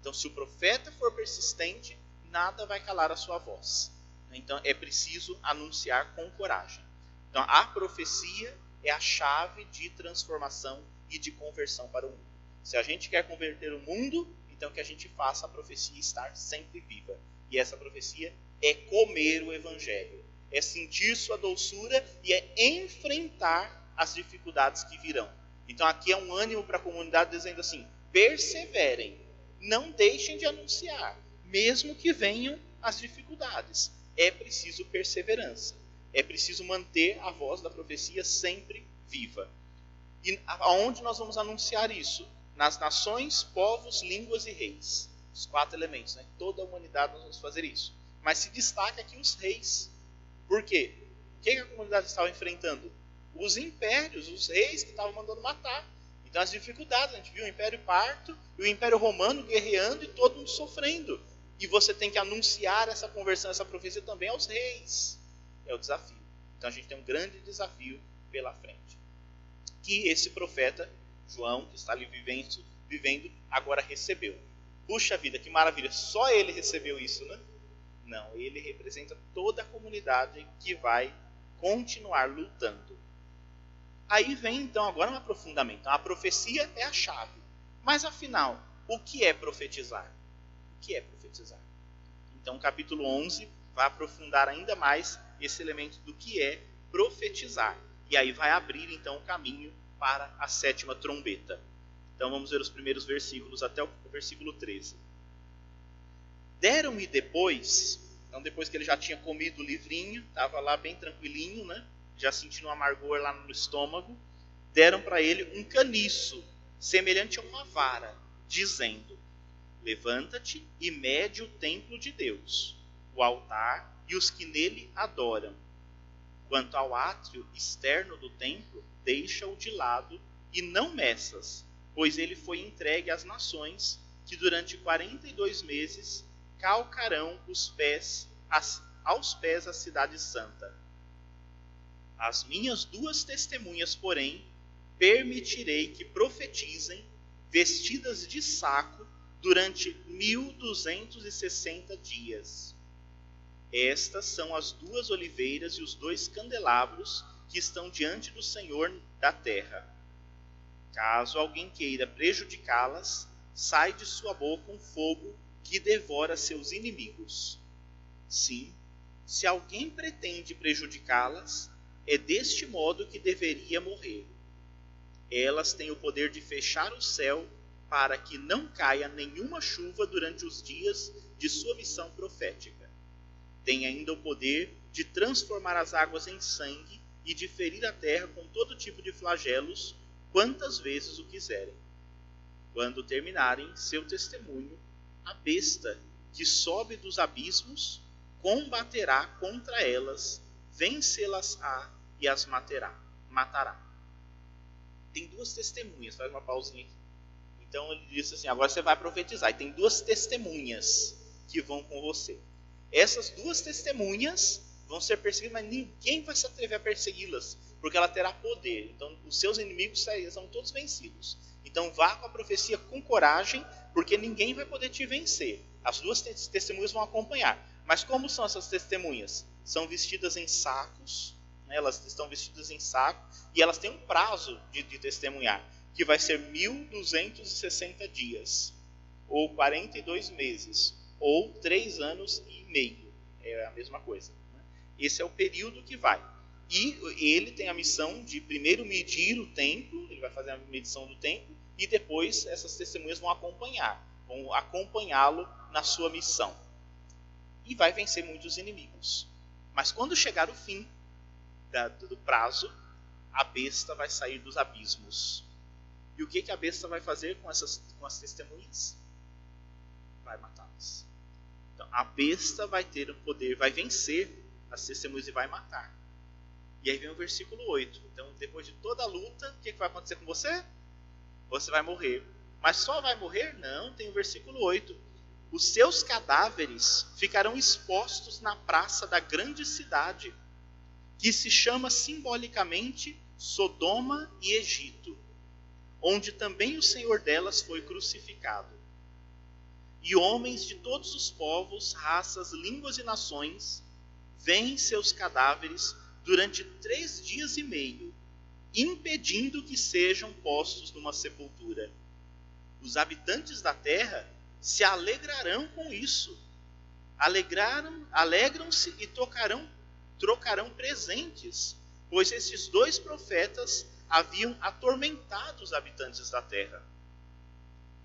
Então, se o profeta for persistente, nada vai calar a sua voz. Então, é preciso anunciar com coragem. Então, a profecia é a chave de transformação e de conversão para o mundo. Se a gente quer converter o mundo, então que a gente faça a profecia estar sempre viva. E essa profecia é comer o evangelho, é sentir sua doçura e é enfrentar as dificuldades que virão. Então aqui é um ânimo para a comunidade dizendo assim: perseverem, não deixem de anunciar, mesmo que venham as dificuldades. É preciso perseverança. É preciso manter a voz da profecia sempre viva. E aonde nós vamos anunciar isso? Nas nações, povos, línguas e reis. Os quatro elementos, né? Toda a humanidade nós vamos fazer isso. Mas se destaca aqui os reis. Por quê? O que a comunidade estava enfrentando? Os impérios, os reis que estavam mandando matar. Então as dificuldades, a gente viu o Império Parto e o Império Romano guerreando e todo mundo sofrendo. E você tem que anunciar essa conversão, essa profecia também aos reis. É o desafio. Então a gente tem um grande desafio pela frente. Que esse profeta, João, que está ali vivendo, vivendo agora recebeu. Puxa vida, que maravilha, só ele recebeu isso, né? Não, ele representa toda a comunidade que vai continuar lutando. Aí vem então agora um aprofundamento. A profecia é a chave. Mas afinal, o que é profetizar? O que é profetizar? Então, capítulo 11 vai aprofundar ainda mais esse elemento do que é profetizar. E aí vai abrir então o caminho para a sétima trombeta. Então vamos ver os primeiros versículos até o versículo 13. Deram-me depois, então depois que ele já tinha comido o livrinho, estava lá bem tranquilinho, né? já sentindo um amargor lá no estômago, deram para ele um caniço, semelhante a uma vara, dizendo: Levanta-te e mede o templo de Deus, o altar e os que nele adoram. Quanto ao átrio externo do templo, deixa-o de lado e não meças, pois ele foi entregue às nações que durante quarenta e dois meses calcarão os pés aos pés a cidade santa as minhas duas testemunhas, porém, permitirei que profetizem vestidas de saco durante mil duzentos e sessenta dias. Estas são as duas oliveiras e os dois candelabros que estão diante do Senhor da terra. Caso alguém queira prejudicá-las, sai de sua boca um fogo que devora seus inimigos. Sim, se alguém pretende prejudicá-las, é deste modo que deveria morrer. Elas têm o poder de fechar o céu para que não caia nenhuma chuva durante os dias de sua missão profética. Tem ainda o poder de transformar as águas em sangue e de ferir a terra com todo tipo de flagelos, quantas vezes o quiserem. Quando terminarem seu testemunho, a besta que sobe dos abismos combaterá contra elas, vencê-las-á e as matará. matará. Tem duas testemunhas, faz uma pausinha aqui. Então ele disse assim: agora você vai profetizar. E tem duas testemunhas que vão com você. Essas duas testemunhas vão ser perseguidas, mas ninguém vai se atrever a persegui-las, porque ela terá poder. Então os seus inimigos serão todos vencidos. Então vá com a profecia com coragem, porque ninguém vai poder te vencer. As duas testemunhas vão acompanhar. Mas como são essas testemunhas? São vestidas em sacos, né? elas estão vestidas em saco e elas têm um prazo de, de testemunhar, que vai ser 1260 dias, ou 42 meses, ou 3 anos e meio. É a mesma coisa. Né? Esse é o período que vai. E ele tem a missão de primeiro medir o templo, ele vai fazer a medição do templo, e depois essas testemunhas vão acompanhar, vão acompanhá-lo na sua missão. E vai vencer muitos inimigos. Mas quando chegar o fim, do prazo, a besta vai sair dos abismos. E o que, a besta vai fazer com, essas, com as testemunhas? Vai matá-las. Então, a besta vai ter o poder, vai vencer as testemunhas e vai matar. E aí vem o versículo 8. Então, depois de toda a luta, o que vai acontecer com você? Você vai morrer. Mas só vai morrer? Não, tem o versículo 8. Os seus cadáveres ficarão expostos na praça da grande cidade, que se chama simbolicamente Sodoma e Egito onde também o Senhor delas foi crucificado. E homens de todos os povos, raças, línguas e nações veem seus cadáveres durante três dias e meio, impedindo que sejam postos numa sepultura. Os habitantes da terra se alegrarão com isso. Alegraram, alegram-se e tocarão, trocarão presentes, pois esses dois profetas haviam atormentado os habitantes da terra.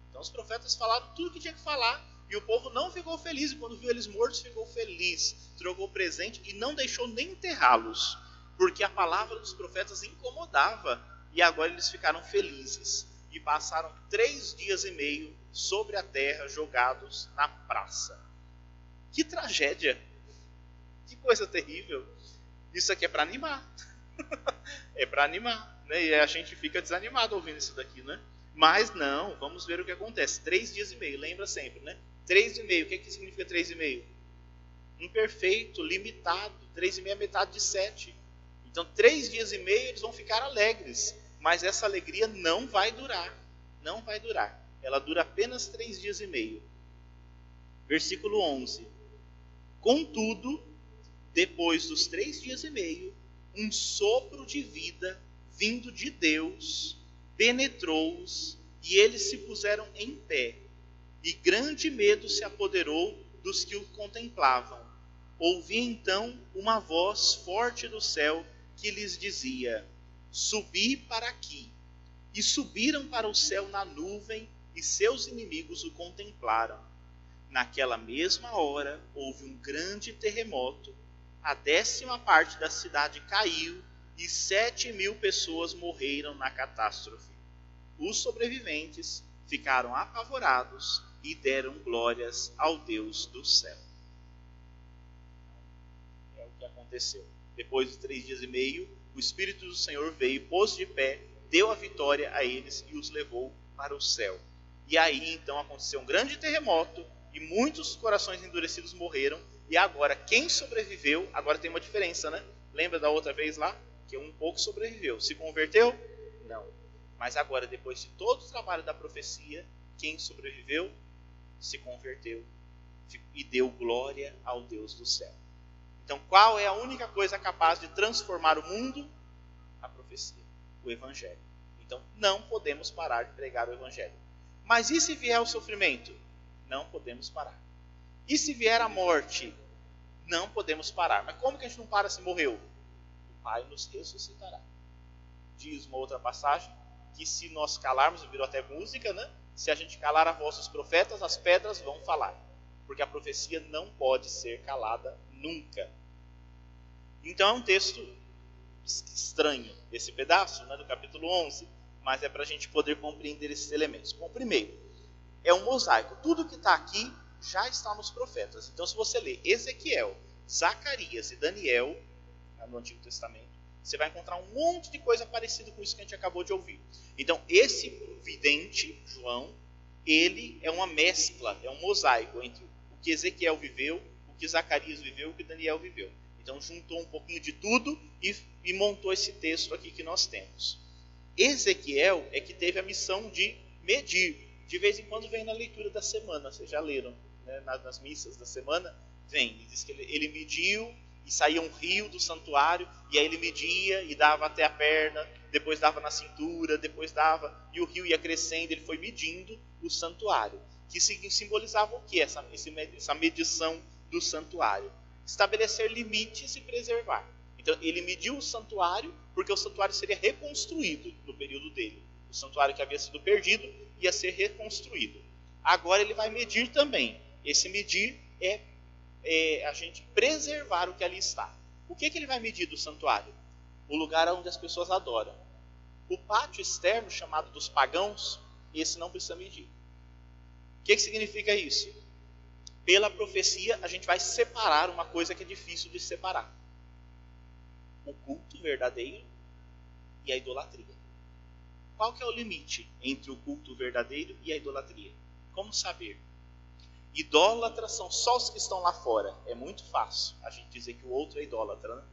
Então os profetas falaram tudo o que tinha que falar e o povo não ficou feliz. E quando viu eles mortos, ficou feliz, trocou presente e não deixou nem enterrá-los, porque a palavra dos profetas incomodava. E agora eles ficaram felizes e passaram três dias e meio sobre a terra, jogados na praça. Que tragédia! Que coisa terrível! Isso aqui é para animar. é para animar. Né? E a gente fica desanimado ouvindo isso daqui, né? Mas não, vamos ver o que acontece. Três dias e meio, lembra sempre, né? Três e meio, o que, que significa três e meio? Imperfeito, limitado. Três e meio é metade de sete. Então, três dias e meio eles vão ficar alegres. Mas essa alegria não vai durar. Não vai durar. Ela dura apenas três dias e meio. Versículo 11. Contudo, depois dos três dias e meio, um sopro de vida vindo de Deus, penetrou-os e eles se puseram em pé. E grande medo se apoderou dos que o contemplavam. Ouvi então uma voz forte do céu que lhes dizia: Subi para aqui. E subiram para o céu na nuvem, e seus inimigos o contemplaram. Naquela mesma hora houve um grande terremoto, a décima parte da cidade caiu e sete mil pessoas morreram na catástrofe. Os sobreviventes ficaram apavorados e deram glórias ao Deus do céu. É o que aconteceu. Depois de três dias e meio, o Espírito do Senhor veio, pôs de pé, deu a vitória a eles e os levou para o céu. E aí então aconteceu um grande terremoto e muitos corações endurecidos morreram. E agora, quem sobreviveu, agora tem uma diferença, né? Lembra da outra vez lá? que um pouco sobreviveu. Se converteu? Não. Mas agora, depois de todo o trabalho da profecia, quem sobreviveu se converteu e deu glória ao Deus do céu. Então, qual é a única coisa capaz de transformar o mundo? A profecia, o Evangelho. Então, não podemos parar de pregar o Evangelho. Mas e se vier o sofrimento? Não podemos parar. E se vier a morte? Não podemos parar. Mas como que a gente não para se morreu? Pai nos ressuscitará. Diz uma outra passagem que se nós calarmos, virou até música, né? Se a gente calar a voz dos profetas, as pedras vão falar. Porque a profecia não pode ser calada nunca. Então é um texto estranho, esse pedaço né, do capítulo 11, mas é para a gente poder compreender esses elementos. Bom, primeiro, é um mosaico. Tudo que está aqui já está nos profetas. Então, se você ler Ezequiel, Zacarias e Daniel, no Antigo Testamento, você vai encontrar um monte de coisa parecida com isso que a gente acabou de ouvir. Então, esse vidente, João, ele é uma mescla, é um mosaico entre o que Ezequiel viveu, o que Zacarias viveu, o que Daniel viveu. Então, juntou um pouquinho de tudo e, e montou esse texto aqui que nós temos. Ezequiel é que teve a missão de medir. De vez em quando vem na leitura da semana, vocês já leram né, nas, missas da semana, vem, diz que ele, ele mediu e saía um rio do santuário, e aí ele media e dava até a perna, depois dava na cintura, depois dava, e o rio ia crescendo, ele foi medindo o santuário, que simbolizava o que essa, essa medição do santuário? Estabelecer limites e preservar. Então ele mediu o santuário, porque o santuário seria reconstruído no período dele. O santuário que havia sido perdido ia ser reconstruído. Agora ele vai medir também. Esse medir é é, a gente preservar o que ali está. O que, que ele vai medir do santuário? O lugar onde as pessoas adoram. O pátio externo, chamado dos pagãos, esse não precisa medir. O que, que significa isso? Pela profecia, a gente vai separar uma coisa que é difícil de separar: o culto verdadeiro e a idolatria. Qual que é o limite entre o culto verdadeiro e a idolatria? Como saber? Idólatras são só os que estão lá fora. É muito fácil a gente dizer que o outro é idólatra. Né?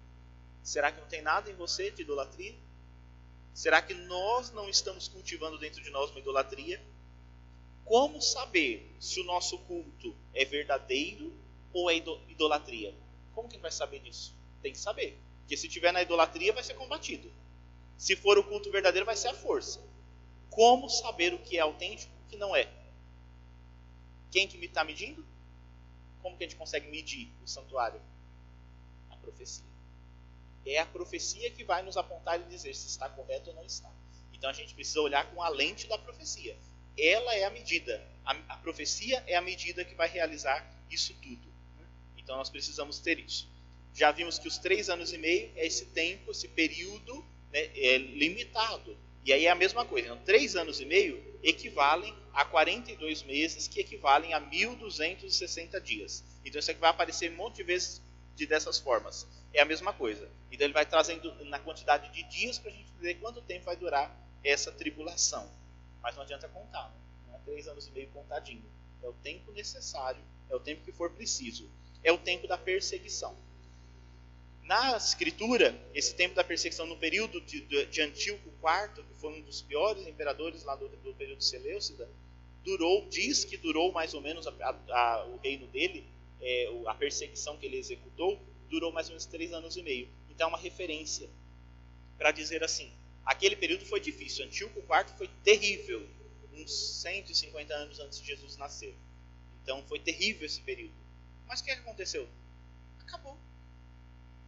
Será que não tem nada em você de idolatria? Será que nós não estamos cultivando dentro de nós uma idolatria? Como saber se o nosso culto é verdadeiro ou é idolatria? Como que vai saber disso? Tem que saber. Porque se tiver na idolatria, vai ser combatido. Se for o culto verdadeiro, vai ser a força. Como saber o que é autêntico e o que não é? Quem que está medindo? Como que a gente consegue medir o santuário? A profecia. É a profecia que vai nos apontar e dizer se está correto ou não está. Então a gente precisa olhar com a lente da profecia. Ela é a medida. A, a profecia é a medida que vai realizar isso tudo. Então nós precisamos ter isso. Já vimos que os três anos e meio é esse tempo, esse período né, é limitado. E aí é a mesma coisa. Então, três anos e meio equivalem a 42 meses, que equivalem a 1.260 dias. Então isso aqui vai aparecer um monte de vezes de dessas formas. É a mesma coisa. Então ele vai trazendo na quantidade de dias para a gente ver quanto tempo vai durar essa tribulação. Mas não adianta contar, né? não é três anos e meio contadinho. É o tempo necessário, é o tempo que for preciso. É o tempo da perseguição. Na escritura, esse tempo da perseguição no período de, de, Antíoco IV, que foi um dos piores imperadores lá do, do período Seleucida, durou, diz que durou mais ou menos a, a, o reino dele, é, a perseguição que ele executou, durou mais ou menos três anos e meio. Então é uma referência para dizer assim, aquele período foi difícil, Antíoco IV foi terrível, uns 150 anos antes de Jesus nascer. Então foi terrível esse período. Mas o que aconteceu? Acabou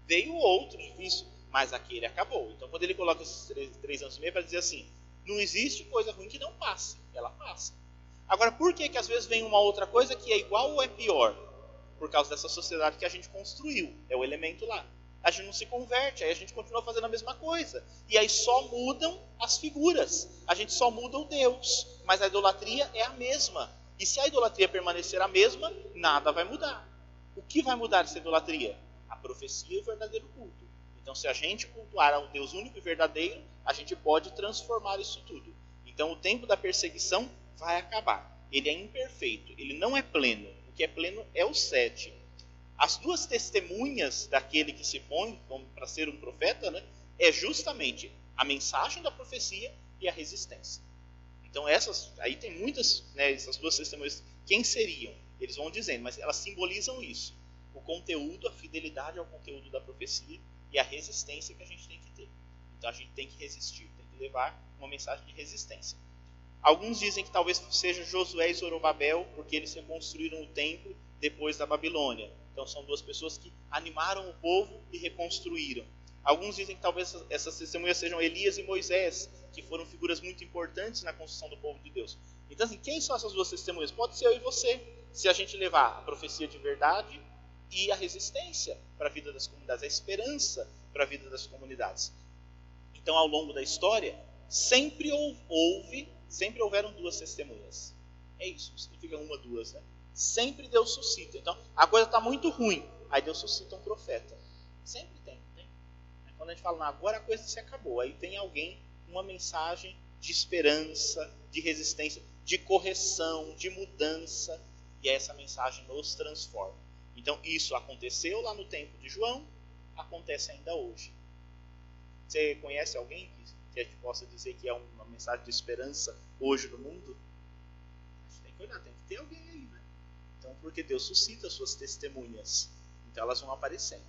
Veio outro difícil, mas aquele acabou. Então, quando ele coloca esses três, três anos e meio, para dizer assim: não existe coisa ruim que não passe, ela passa. Agora, por que, que às vezes vem uma outra coisa que é igual ou é pior? Por causa dessa sociedade que a gente construiu, é o elemento lá. A gente não se converte, aí a gente continua fazendo a mesma coisa. E aí só mudam as figuras, a gente só muda o Deus, mas a idolatria é a mesma. E se a idolatria permanecer a mesma, nada vai mudar. O que vai mudar essa idolatria? a profecia e o verdadeiro culto. Então, se a gente cultuar ao Deus único e verdadeiro, a gente pode transformar isso tudo. Então, o tempo da perseguição vai acabar. Ele é imperfeito, ele não é pleno. O que é pleno é o sete. As duas testemunhas daquele que se põe para ser um profeta né, é justamente a mensagem da profecia e a resistência. Então, essas aí tem muitas, né, essas duas testemunhas. Quem seriam? Eles vão dizendo, mas elas simbolizam isso o conteúdo, a fidelidade ao conteúdo da profecia e a resistência que a gente tem que ter. Então a gente tem que resistir, tem que levar uma mensagem de resistência. Alguns dizem que talvez seja Josué e Zorobabel, porque eles reconstruíram o templo depois da Babilônia. Então são duas pessoas que animaram o povo e reconstruíram. Alguns dizem que talvez essas testemunhas sejam Elias e Moisés, que foram figuras muito importantes na construção do povo de Deus. Então, assim, quem são essas duas testemunhas? Pode ser eu e você. Se a gente levar a profecia de verdade e a resistência para a vida das comunidades, a esperança para a vida das comunidades. Então, ao longo da história, sempre houve, sempre houveram duas testemunhas. É isso, significa uma, duas, né? Sempre Deus suscita. Então, a coisa está muito ruim, aí Deus suscita um profeta. Sempre tem, tem. Quando a gente fala, agora a coisa se acabou, aí tem alguém, uma mensagem de esperança, de resistência, de correção, de mudança, e essa mensagem nos transforma. Então, isso aconteceu lá no tempo de João, acontece ainda hoje. Você conhece alguém que, que a gente possa dizer que é uma mensagem de esperança hoje no mundo? A gente tem que olhar, tem que ter alguém aí, né? Então, porque Deus suscita suas testemunhas, então elas vão aparecendo.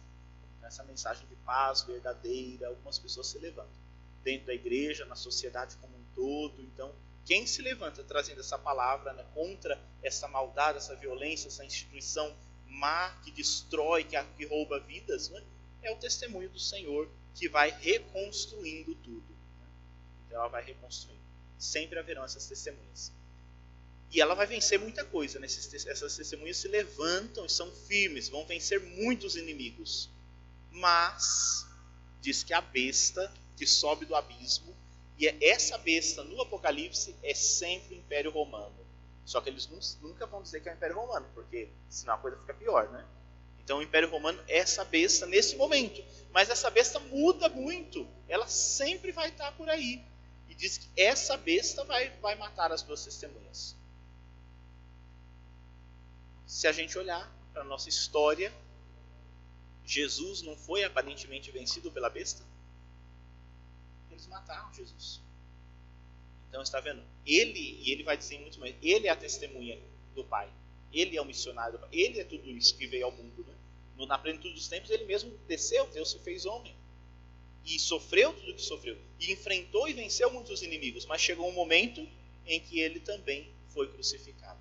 Então, essa mensagem de paz verdadeira, algumas pessoas se levantam. Dentro da igreja, na sociedade como um todo, então quem se levanta trazendo essa palavra né, contra essa maldade, essa violência, essa instituição má, que destrói, que, que rouba vidas, né? é o testemunho do Senhor que vai reconstruindo tudo. Né? Então ela vai reconstruindo. Sempre haverão essas testemunhas. E ela vai vencer muita coisa. Né? essas testemunhas se levantam e são firmes, vão vencer muitos inimigos. Mas, diz que a besta que sobe do abismo E é essa besta no Apocalipse é sempre o Império Romano. Só que eles nunca vão dizer que é o Império Romano, porque senão a coisa fica pior, né? Então o Império Romano é essa besta nesse momento. Mas essa besta muda muito. Ela sempre vai estar por aí. E diz que essa besta vai, vai matar as duas testemunhas. Se a gente olhar para a nossa história, Jesus não foi aparentemente vencido pela besta? Eles mataram Jesus. Então está vendo? Ele, e ele vai dizer muito mais, ele é a testemunha do Pai. Ele é o missionário. Ele é tudo isso que veio ao mundo. Né? No, na plenitude dos tempos, ele mesmo desceu, Deus se fez homem. E sofreu tudo o que sofreu. E enfrentou e venceu muitos inimigos. Mas chegou um momento em que ele também foi crucificado.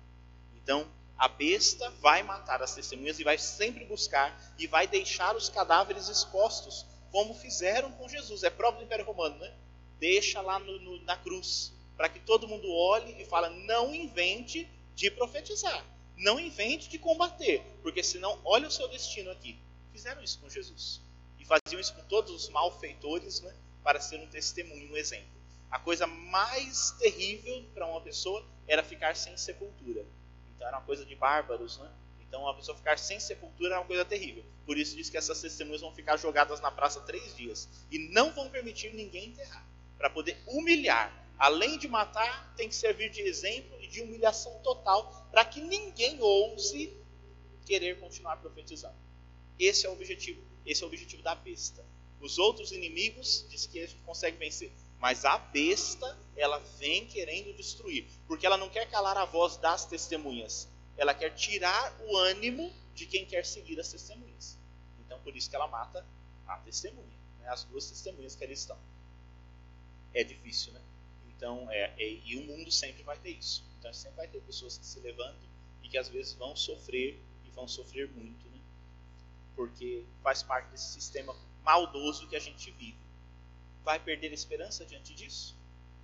Então, a besta vai matar as testemunhas e vai sempre buscar e vai deixar os cadáveres expostos, como fizeram com Jesus. É próprio do Império Romano, né? Deixa lá no, no, na cruz para que todo mundo olhe e fala: não invente de profetizar, não invente de combater, porque senão olha o seu destino aqui. Fizeram isso com Jesus e faziam isso com todos os malfeitores, né, para ser um testemunho, um exemplo. A coisa mais terrível para uma pessoa era ficar sem sepultura. Então era uma coisa de bárbaros, né? Então uma pessoa ficar sem sepultura era uma coisa terrível. Por isso diz que essas testemunhas vão ficar jogadas na praça três dias e não vão permitir ninguém enterrar, para poder humilhar além de matar, tem que servir de exemplo e de humilhação total para que ninguém ouse querer continuar profetizando. Esse é o objetivo. Esse é o objetivo da besta. Os outros inimigos diz que a gente consegue vencer, mas a besta ela vem querendo destruir, porque ela não quer calar a voz das testemunhas. Ela quer tirar o ânimo de quem quer seguir as testemunhas. Então por isso que ela mata a testemunha, né? as duas testemunhas que ali estão. É difícil, né? Então, é, é, e o mundo sempre vai ter isso. Então, sempre vai ter pessoas que se levantam e que às vezes vão sofrer e vão sofrer muito, né? Porque faz parte desse sistema maldoso que a gente vive. Vai perder a esperança diante disso?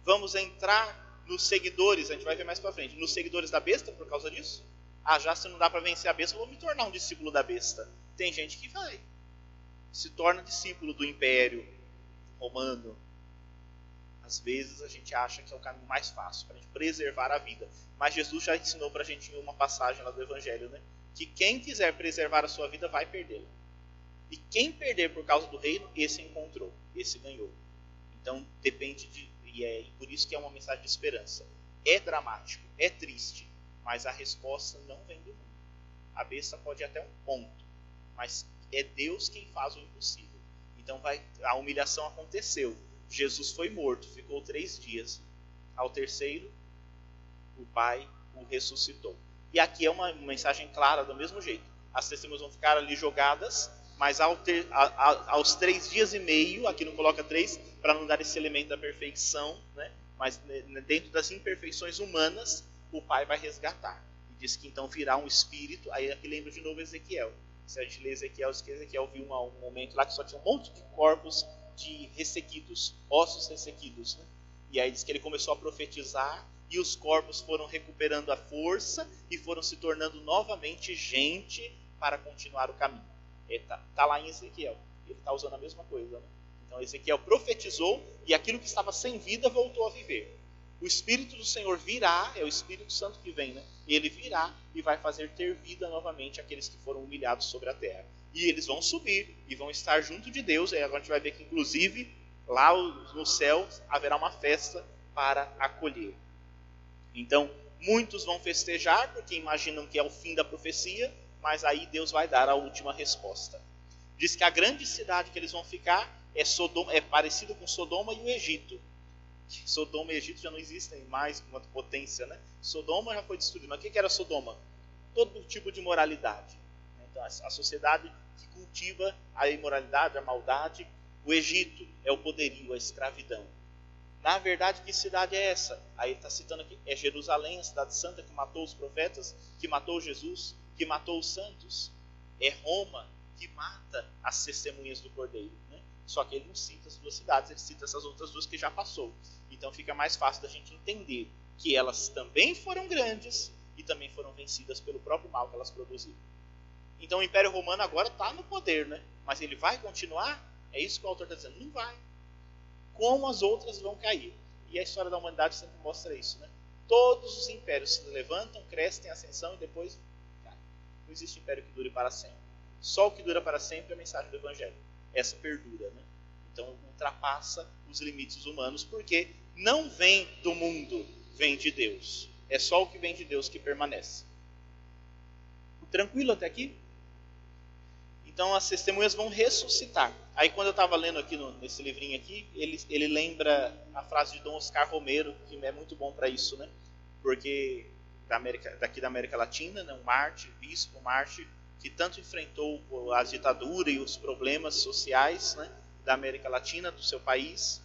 Vamos entrar nos seguidores, a gente vai ver mais para frente, nos seguidores da besta por causa disso? Ah, já se não dá para vencer a besta, vou me tornar um discípulo da besta. Tem gente que vai. Se torna discípulo do império romano, às vezes a gente acha que é o caminho mais fácil para a gente preservar a vida. Mas Jesus já ensinou para a gente em uma passagem lá do Evangelho, né? Que quem quiser preservar a sua vida vai perdê-la. E quem perder por causa do reino, esse encontrou, esse ganhou. Então depende de. E é e por isso que é uma mensagem de esperança. É dramático, é triste, mas a resposta não vem do mundo. A besta pode ir até um ponto, mas é Deus quem faz o impossível. Então vai, a humilhação aconteceu, Jesus foi morto, ficou três dias. Ao terceiro, o Pai o ressuscitou. E aqui é uma mensagem clara do mesmo jeito. As testemunhas vão ficar ali jogadas, mas ao ter, a, a, aos três dias e meio, aqui não coloca três, para não dar esse elemento da perfeição, né? mas dentro das imperfeições humanas, o Pai vai resgatar. E diz que então virá um espírito, aí aqui lembra de novo Ezequiel. Se a gente lê Ezequiel, Ezequiel viu um momento lá que só tinha um monte de corpos de ressequidos, ossos ressequidos. Né? E aí diz que ele começou a profetizar e os corpos foram recuperando a força e foram se tornando novamente gente para continuar o caminho. Está tá lá em Ezequiel. Ele está usando a mesma coisa. Né? Então Ezequiel profetizou e aquilo que estava sem vida voltou a viver. O Espírito do Senhor virá, é o Espírito Santo que vem, né? Ele virá e vai fazer ter vida novamente aqueles que foram humilhados sobre a terra e eles vão subir e vão estar junto de Deus. E agora a gente vai ver que, inclusive, lá no céu haverá uma festa para acolher. Então, muitos vão festejar porque imaginam que é o fim da profecia, mas aí Deus vai dar a última resposta. Diz que a grande cidade que eles vão ficar é, Sodoma, é parecido com Sodoma e o Egito. Sodoma e Egito já não existem mais quanto potência, né? Sodoma já foi destruído. Mas o que era Sodoma? Todo tipo de moralidade. Então, a sociedade que cultiva a imoralidade, a maldade. O Egito é o poderio, a escravidão. Na verdade, que cidade é essa? Aí está citando aqui, é Jerusalém, a cidade santa que matou os profetas, que matou Jesus, que matou os santos. É Roma que mata as testemunhas do Cordeiro. Só que ele não cita as duas cidades, ele cita essas outras duas que já passou. Então fica mais fácil da gente entender que elas também foram grandes e também foram vencidas pelo próprio mal que elas produziram. Então o Império Romano agora está no poder, né? Mas ele vai continuar? É isso que o autor está dizendo. Não vai. Como as outras vão cair. E a história da humanidade sempre mostra isso, né? Todos os impérios se levantam, crescem, têm ascensão e depois caem. Não existe império que dure para sempre. Só o que dura para sempre é a mensagem do Evangelho. Essa perdura, né? Então ultrapassa os limites humanos, porque não vem do mundo, vem de Deus. É só o que vem de Deus que permanece. Tranquilo até aqui? Então as testemunhas vão ressuscitar. Aí quando eu estava lendo aqui no, nesse livrinho aqui, ele, ele lembra a frase de Dom Oscar Romero, que é muito bom para isso, né? Porque da América, daqui da América Latina, né, um Marte, bispo Marte, que tanto enfrentou a ditadura e os problemas sociais né, da América Latina, do seu país,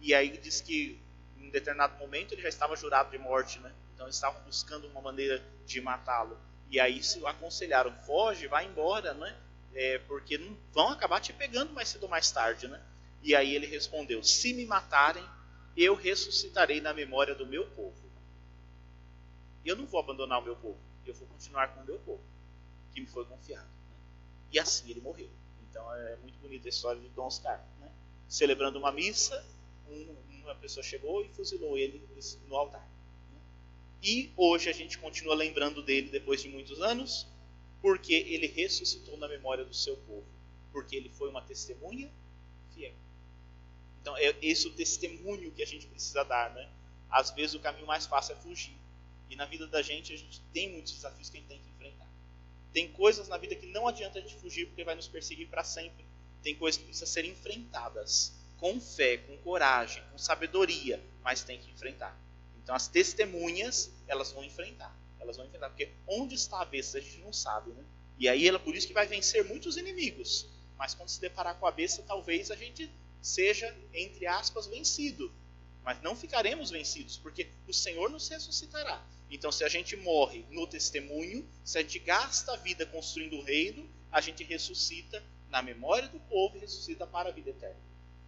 e aí diz que em determinado momento ele já estava jurado de morte, né? Então estavam buscando uma maneira de matá-lo. E aí se aconselharam, foge, vai embora, né? É, porque não vão acabar te pegando mais cedo ou mais tarde, né? E aí ele respondeu: Se me matarem, eu ressuscitarei na memória do meu povo. Eu não vou abandonar o meu povo, eu vou continuar com o meu povo, que me foi confiado. Né? E assim ele morreu. Então é muito bonita a história de Dom Oscar. Né? Celebrando uma missa, um, uma pessoa chegou e fuzilou ele no altar. Né? E hoje a gente continua lembrando dele depois de muitos anos, porque ele ressuscitou na memória do seu povo, porque ele foi uma testemunha fiel. Então é esse o testemunho que a gente precisa dar, né? Às vezes o caminho mais fácil é fugir. E na vida da gente a gente tem muitos desafios que a gente tem que. Tem coisas na vida que não adianta a gente fugir porque vai nos perseguir para sempre. Tem coisas que precisam ser enfrentadas com fé, com coragem, com sabedoria, mas tem que enfrentar. Então as testemunhas, elas vão enfrentar elas vão enfrentar. Porque onde está a besta a gente não sabe, né? E aí ela por isso que vai vencer muitos inimigos. Mas quando se deparar com a besta, talvez a gente seja, entre aspas, vencido. Mas não ficaremos vencidos, porque o Senhor nos ressuscitará. Então, se a gente morre no testemunho, se a gente gasta a vida construindo o reino, a gente ressuscita na memória do povo e ressuscita para a vida eterna.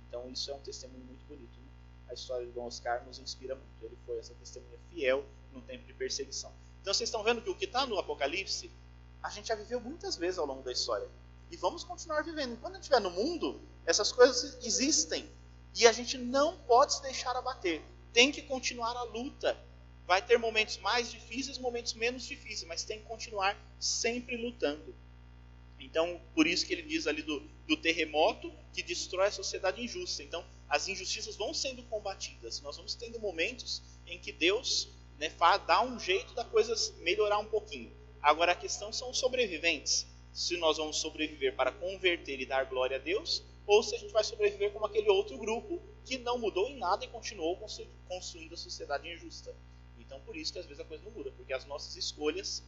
Então, isso é um testemunho muito bonito. Né? A história de Dom Oscar nos inspira muito. Ele foi essa testemunha fiel no tempo de perseguição. Então vocês estão vendo que o que está no Apocalipse, a gente já viveu muitas vezes ao longo da história. E vamos continuar vivendo. Enquanto a gente estiver no mundo, essas coisas existem. E a gente não pode se deixar abater. Tem que continuar a luta. Vai ter momentos mais difíceis, momentos menos difíceis, mas tem que continuar sempre lutando. Então, por isso que ele diz ali do, do terremoto que destrói a sociedade injusta. Então, as injustiças vão sendo combatidas. Nós vamos tendo momentos em que Deus né, dá um jeito da coisa melhorar um pouquinho. Agora a questão são os sobreviventes. Se nós vamos sobreviver para converter e dar glória a Deus, ou se a gente vai sobreviver como aquele outro grupo que não mudou em nada e continuou construindo a sociedade injusta. Então por isso que às vezes a coisa não muda, porque as nossas escolhas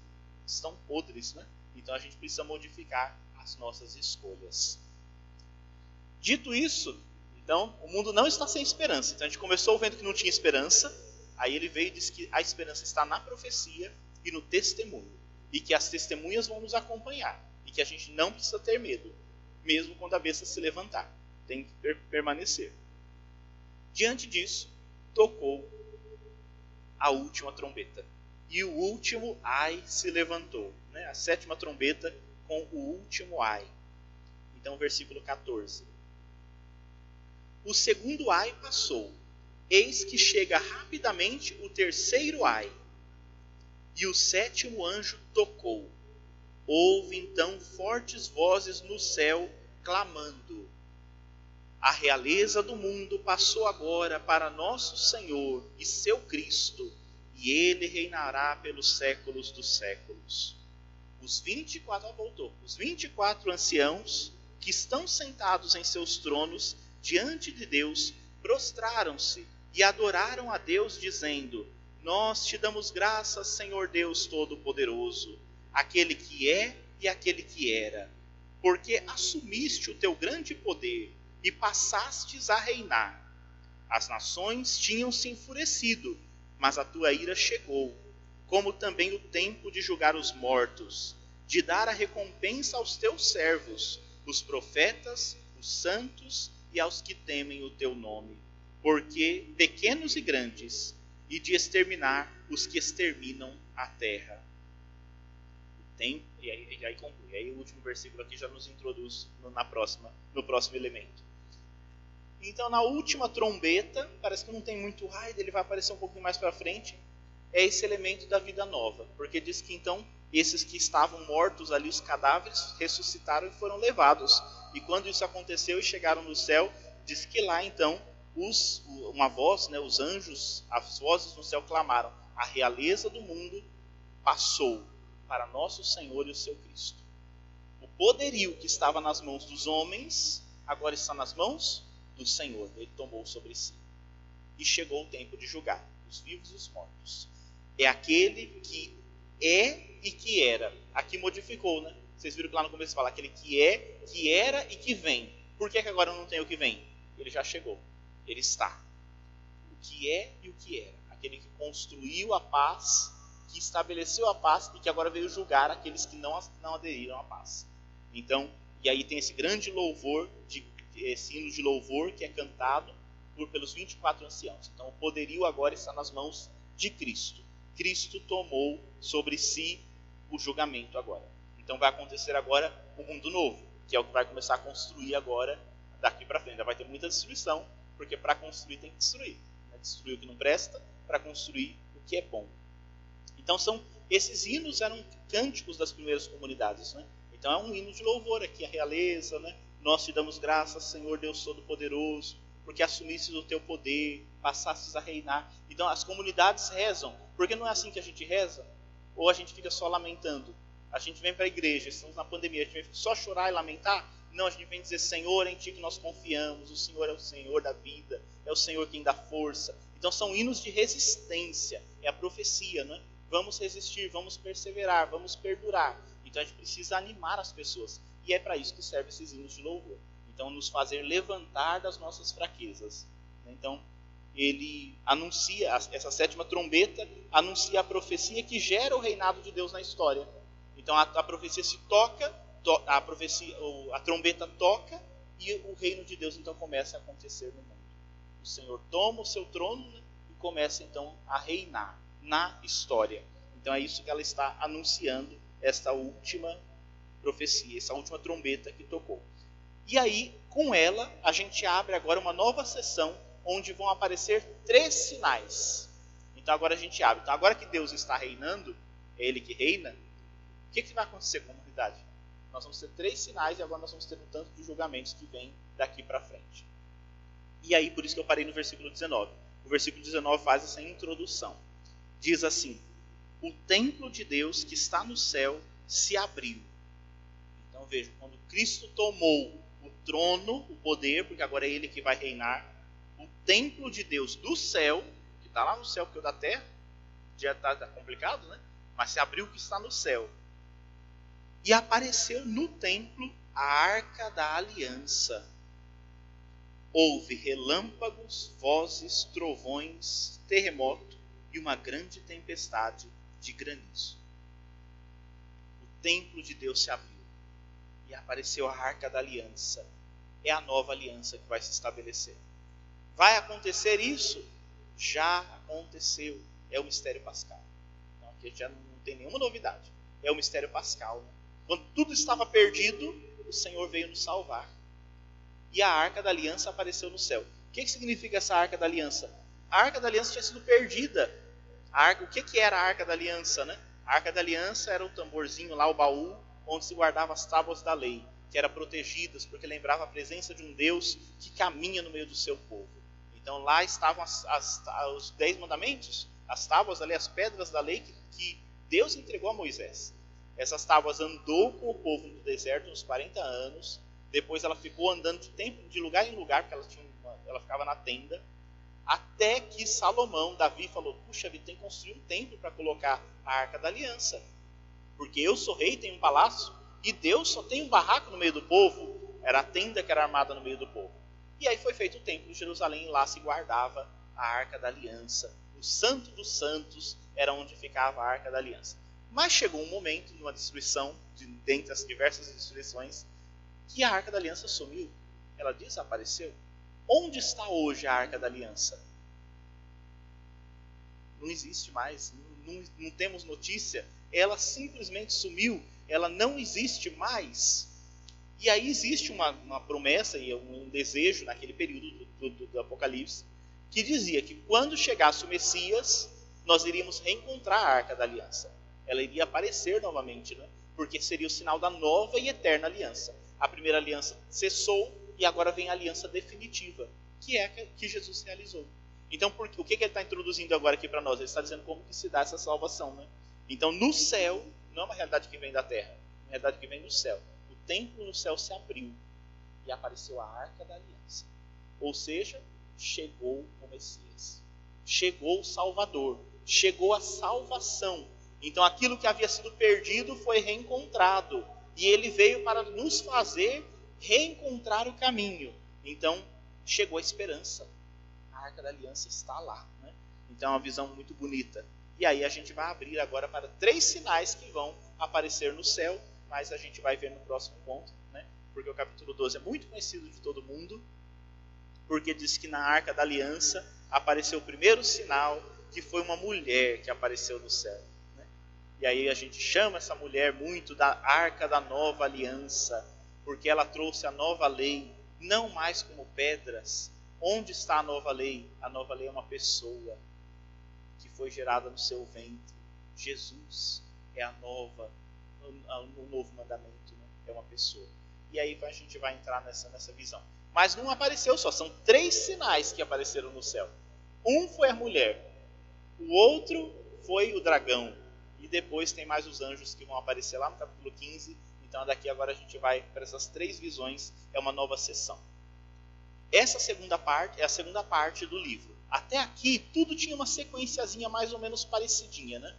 estão podres, né? Então a gente precisa modificar as nossas escolhas. Dito isso, então o mundo não está sem esperança. Então a gente começou vendo que não tinha esperança, Aí ele veio e disse que a esperança está na profecia e no testemunho. E que as testemunhas vão nos acompanhar. E que a gente não precisa ter medo, mesmo quando a besta se levantar. Tem que per permanecer. Diante disso, tocou a última trombeta. E o último ai se levantou. Né? A sétima trombeta com o último ai. Então, versículo 14. O segundo ai passou eis que chega rapidamente o terceiro ai. E o sétimo anjo tocou. Houve então fortes vozes no céu clamando: A realeza do mundo passou agora para nosso Senhor e seu Cristo, e ele reinará pelos séculos dos séculos. Os 24 voltou. Os 24 anciãos que estão sentados em seus tronos diante de Deus prostraram-se e adoraram a Deus, dizendo: Nós te damos graças, Senhor Deus Todo-Poderoso, aquele que é e aquele que era, porque assumiste o teu grande poder e passastes a reinar. As nações tinham se enfurecido, mas a tua ira chegou, como também o tempo de julgar os mortos, de dar a recompensa aos teus servos, os profetas, os santos e aos que temem o teu nome porque pequenos e grandes, e de exterminar os que exterminam a terra. E aí, e aí conclui. Aí o último versículo aqui já nos introduz no, na próxima, no próximo elemento. Então, na última trombeta, parece que não tem muito raio, ele vai aparecer um pouquinho mais para frente, é esse elemento da vida nova, porque diz que então esses que estavam mortos ali, os cadáveres, ressuscitaram e foram levados. E quando isso aconteceu e chegaram no céu, diz que lá então os, uma voz, né, os anjos, as vozes no céu clamaram: a realeza do mundo passou para nosso Senhor e o seu Cristo. O poderio que estava nas mãos dos homens agora está nas mãos do Senhor. Ele tomou sobre si. E chegou o tempo de julgar os vivos e os mortos. É aquele que é e que era. Aqui modificou, né? Vocês viram que lá no começo fala aquele que é, que era e que vem. Por que, que agora não tem o que vem? Ele já chegou. Ele está. O que é e o que era. Aquele que construiu a paz, que estabeleceu a paz e que agora veio julgar aqueles que não, não aderiram à paz. Então, e aí tem esse grande louvor, de, esse hino de louvor que é cantado por, pelos 24 anciãos. Então, o poderio agora está nas mãos de Cristo. Cristo tomou sobre si o julgamento agora. Então vai acontecer agora um mundo novo, que é o que vai começar a construir agora daqui para frente. Ainda vai ter muita destruição, porque para construir tem que destruir. Né? Destruir o que não presta para construir o que é bom. Então são esses hinos eram cânticos das primeiras comunidades, né? Então é um hino de louvor aqui, a realeza, né? Nós te damos graças, Senhor Deus Todo-Poderoso, porque assumisses o teu poder, passasses a reinar. Então as comunidades rezam, porque não é assim que a gente reza, ou a gente fica só lamentando. A gente vem para a igreja, estamos na pandemia, a gente vem só chorar e lamentar? Não, a gente vem dizer, Senhor, em Ti que nós confiamos, o Senhor é o Senhor da vida, é o Senhor quem dá força. Então são hinos de resistência, é a profecia, não é? Vamos resistir, vamos perseverar, vamos perdurar. Então a gente precisa animar as pessoas. E é para isso que servem esses hinos de louvor. Então, nos fazer levantar das nossas fraquezas. Então, ele anuncia, essa sétima trombeta anuncia a profecia que gera o reinado de Deus na história. Então a, a profecia se toca, to, a, profecia, a trombeta toca e o reino de Deus então começa a acontecer no mundo. O Senhor toma o seu trono né, e começa então a reinar na história. Então é isso que ela está anunciando, esta última profecia, essa última trombeta que tocou. E aí, com ela, a gente abre agora uma nova sessão onde vão aparecer três sinais. Então agora a gente abre. Então agora que Deus está reinando, é Ele que reina, o que, que vai acontecer com a humanidade? Nós vamos ter três sinais e agora nós vamos ter um tanto de julgamentos que vem daqui para frente. E aí, por isso que eu parei no versículo 19. O versículo 19 faz essa introdução. Diz assim: O templo de Deus que está no céu se abriu. Veja, quando Cristo tomou o trono, o poder, porque agora é Ele que vai reinar, o templo de Deus do céu, que está lá no céu, porque o da terra já está tá complicado, né? Mas se abriu o que está no céu. E apareceu no templo a arca da aliança. Houve relâmpagos, vozes, trovões, terremoto e uma grande tempestade de granizo. O templo de Deus se abriu e apareceu a arca da aliança. É a nova aliança que vai se estabelecer. Vai acontecer isso? Já aconteceu. É o mistério pascal. Então, aqui já não tem nenhuma novidade. É o mistério pascal. Né? Quando tudo estava perdido, o Senhor veio nos salvar. E a arca da aliança apareceu no céu. O que, que significa essa arca da aliança? A arca da aliança tinha sido perdida. Arca, o que, que era a arca da aliança? Né? A arca da aliança era o tamborzinho lá, o baú, onde se guardava as tábuas da lei, que eram protegidas, porque lembrava a presença de um Deus que caminha no meio do seu povo. Então lá estavam as, as, os dez mandamentos, as tábuas ali, as pedras da lei que, que Deus entregou a Moisés. Essas tábuas andou com o povo no deserto uns 40 anos. Depois ela ficou andando de, tempo, de lugar em lugar, porque ela, tinha uma, ela ficava na tenda. Até que Salomão, Davi, falou: Puxa vida, tem que construir um templo para colocar a arca da aliança. Porque eu sou rei, tenho um palácio, e Deus só tem um barraco no meio do povo. Era a tenda que era armada no meio do povo. E aí foi feito o templo de Jerusalém, lá se guardava a arca da aliança. O santo dos santos era onde ficava a arca da aliança. Mas chegou um momento, numa destruição, de, dentre as diversas destruições, que a arca da aliança sumiu. Ela desapareceu. Onde está hoje a arca da aliança? Não existe mais, não, não, não temos notícia. Ela simplesmente sumiu, ela não existe mais. E aí existe uma, uma promessa e um desejo naquele período do, do, do Apocalipse que dizia que quando chegasse o Messias, nós iríamos reencontrar a Arca da Aliança. Ela iria aparecer novamente, né? porque seria o sinal da nova e eterna aliança. A primeira aliança cessou e agora vem a aliança definitiva, que é a que Jesus realizou. Então, por, o que, que ele está introduzindo agora aqui para nós? Ele está dizendo como que se dá essa salvação. Né? Então, no céu, não é uma realidade que vem da terra, é uma realidade que vem do céu. O templo no céu se abriu e apareceu a arca da aliança. Ou seja, chegou o Messias. Chegou o Salvador chegou a salvação. Então aquilo que havia sido perdido foi reencontrado. E ele veio para nos fazer reencontrar o caminho. Então chegou a esperança. A arca da aliança está lá. Né? Então é uma visão muito bonita. E aí a gente vai abrir agora para três sinais que vão aparecer no céu, mas a gente vai ver no próximo ponto, né? porque o capítulo 12 é muito conhecido de todo mundo, porque diz que na arca da aliança apareceu o primeiro sinal que foi uma mulher que apareceu no céu. Né? E aí a gente chama essa mulher muito da arca da nova aliança, porque ela trouxe a nova lei, não mais como pedras. Onde está a nova lei? A nova lei é uma pessoa foi gerada no seu ventre. Jesus é a nova, o novo mandamento, né? é uma pessoa. E aí a gente vai entrar nessa, nessa visão. Mas não apareceu só, são três sinais que apareceram no céu. Um foi a mulher, o outro foi o dragão. E depois tem mais os anjos que vão aparecer lá no capítulo 15. Então daqui agora a gente vai para essas três visões, é uma nova sessão. Essa segunda parte é a segunda parte do livro. Até aqui tudo tinha uma sequenciazinha mais ou menos parecidinha, né?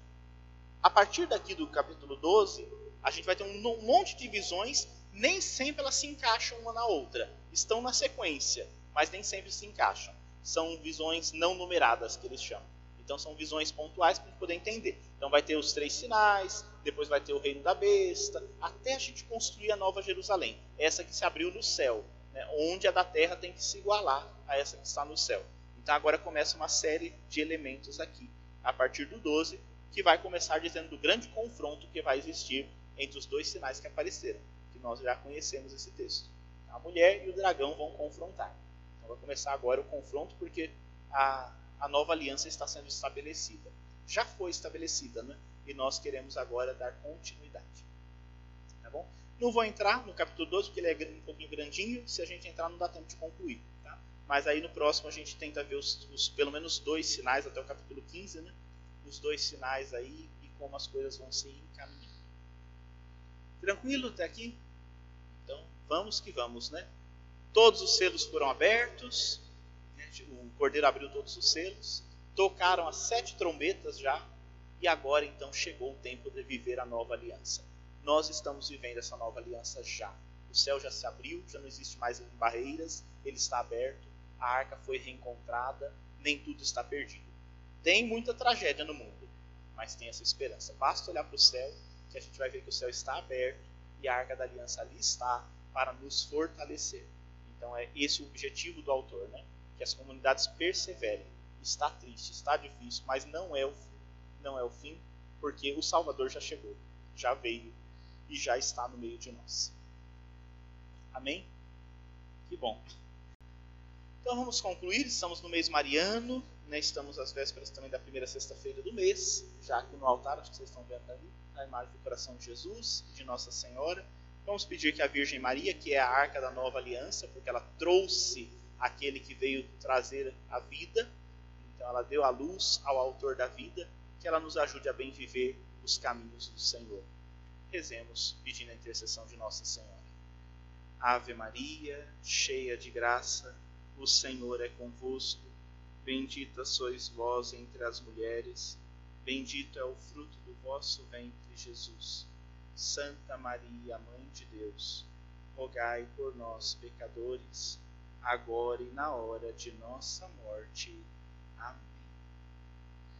A partir daqui do capítulo 12, a gente vai ter um monte de visões, nem sempre elas se encaixam uma na outra. Estão na sequência, mas nem sempre se encaixam. São visões não numeradas que eles chamam. Então são visões pontuais para a gente poder entender. Então vai ter os três sinais, depois vai ter o reino da besta, até a gente construir a nova Jerusalém, essa que se abriu no céu, né, onde a da terra tem que se igualar a essa que está no céu. Então agora começa uma série de elementos aqui, a partir do 12, que vai começar dizendo do grande confronto que vai existir entre os dois sinais que apareceram, que nós já conhecemos esse texto. A mulher e o dragão vão confrontar. Então vai começar agora o confronto, porque a, a nova aliança está sendo estabelecida. Já foi estabelecida, né? E nós queremos agora dar continuidade. Tá bom? Não vou entrar no capítulo 12, porque ele é um pouquinho grandinho. Se a gente entrar, não dá tempo de concluir. Mas aí no próximo a gente tenta ver os, os, pelo menos dois sinais até o capítulo 15, né? Os dois sinais aí e como as coisas vão se encaminhando. Tranquilo até aqui? Então, vamos que vamos, né? Todos os selos foram abertos, o cordeiro abriu todos os selos, tocaram as sete trombetas já, e agora então chegou o tempo de viver a nova aliança. Nós estamos vivendo essa nova aliança já. O céu já se abriu, já não existe mais barreiras, ele está aberto, a arca foi reencontrada, nem tudo está perdido. Tem muita tragédia no mundo, mas tem essa esperança. Basta olhar para o céu que a gente vai ver que o céu está aberto e a arca da aliança ali está para nos fortalecer. Então é esse o objetivo do autor, né? que as comunidades perseverem. Está triste, está difícil, mas não é o fim. Não é o fim, porque o Salvador já chegou, já veio e já está no meio de nós. Amém? Que bom. Então vamos concluir. Estamos no mês mariano, né? estamos às vésperas também da primeira sexta-feira do mês, já aqui no altar, acho que vocês estão vendo ali, a imagem do coração de Jesus e de Nossa Senhora. Vamos pedir que a Virgem Maria, que é a arca da nova aliança, porque ela trouxe aquele que veio trazer a vida. Então ela deu a luz ao autor da vida, que ela nos ajude a bem viver os caminhos do Senhor. Rezemos pedindo a intercessão de Nossa Senhora. Ave Maria, cheia de graça, o Senhor é convosco. Bendita sois vós entre as mulheres, bendito é o fruto do vosso ventre, Jesus. Santa Maria, Mãe de Deus, rogai por nós, pecadores, agora e na hora de nossa morte. Amém.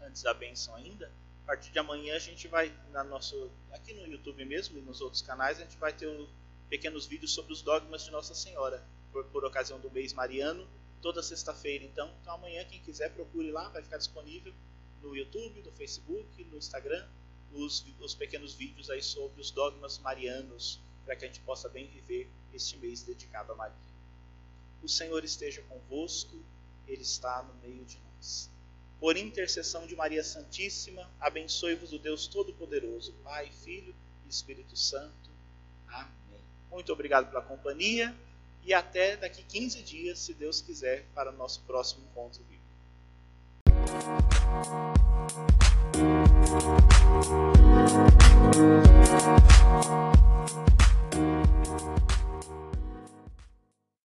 Antes da benção ainda, a partir de amanhã a gente vai na nosso aqui no YouTube mesmo e nos outros canais a gente vai ter um, pequenos vídeos sobre os dogmas de Nossa Senhora por, por ocasião do mês mariano, toda sexta-feira. Então, então amanhã quem quiser procure lá, vai ficar disponível no YouTube, no Facebook, no Instagram, os, os pequenos vídeos aí sobre os dogmas marianos para que a gente possa bem viver este mês dedicado a Maria. O Senhor esteja convosco, Ele está no meio de nós. Por intercessão de Maria Santíssima, abençoe-vos o Deus Todo-Poderoso, Pai, Filho e Espírito Santo. Amém. Muito obrigado pela companhia e até daqui 15 dias, se Deus quiser, para o nosso próximo encontro vivo.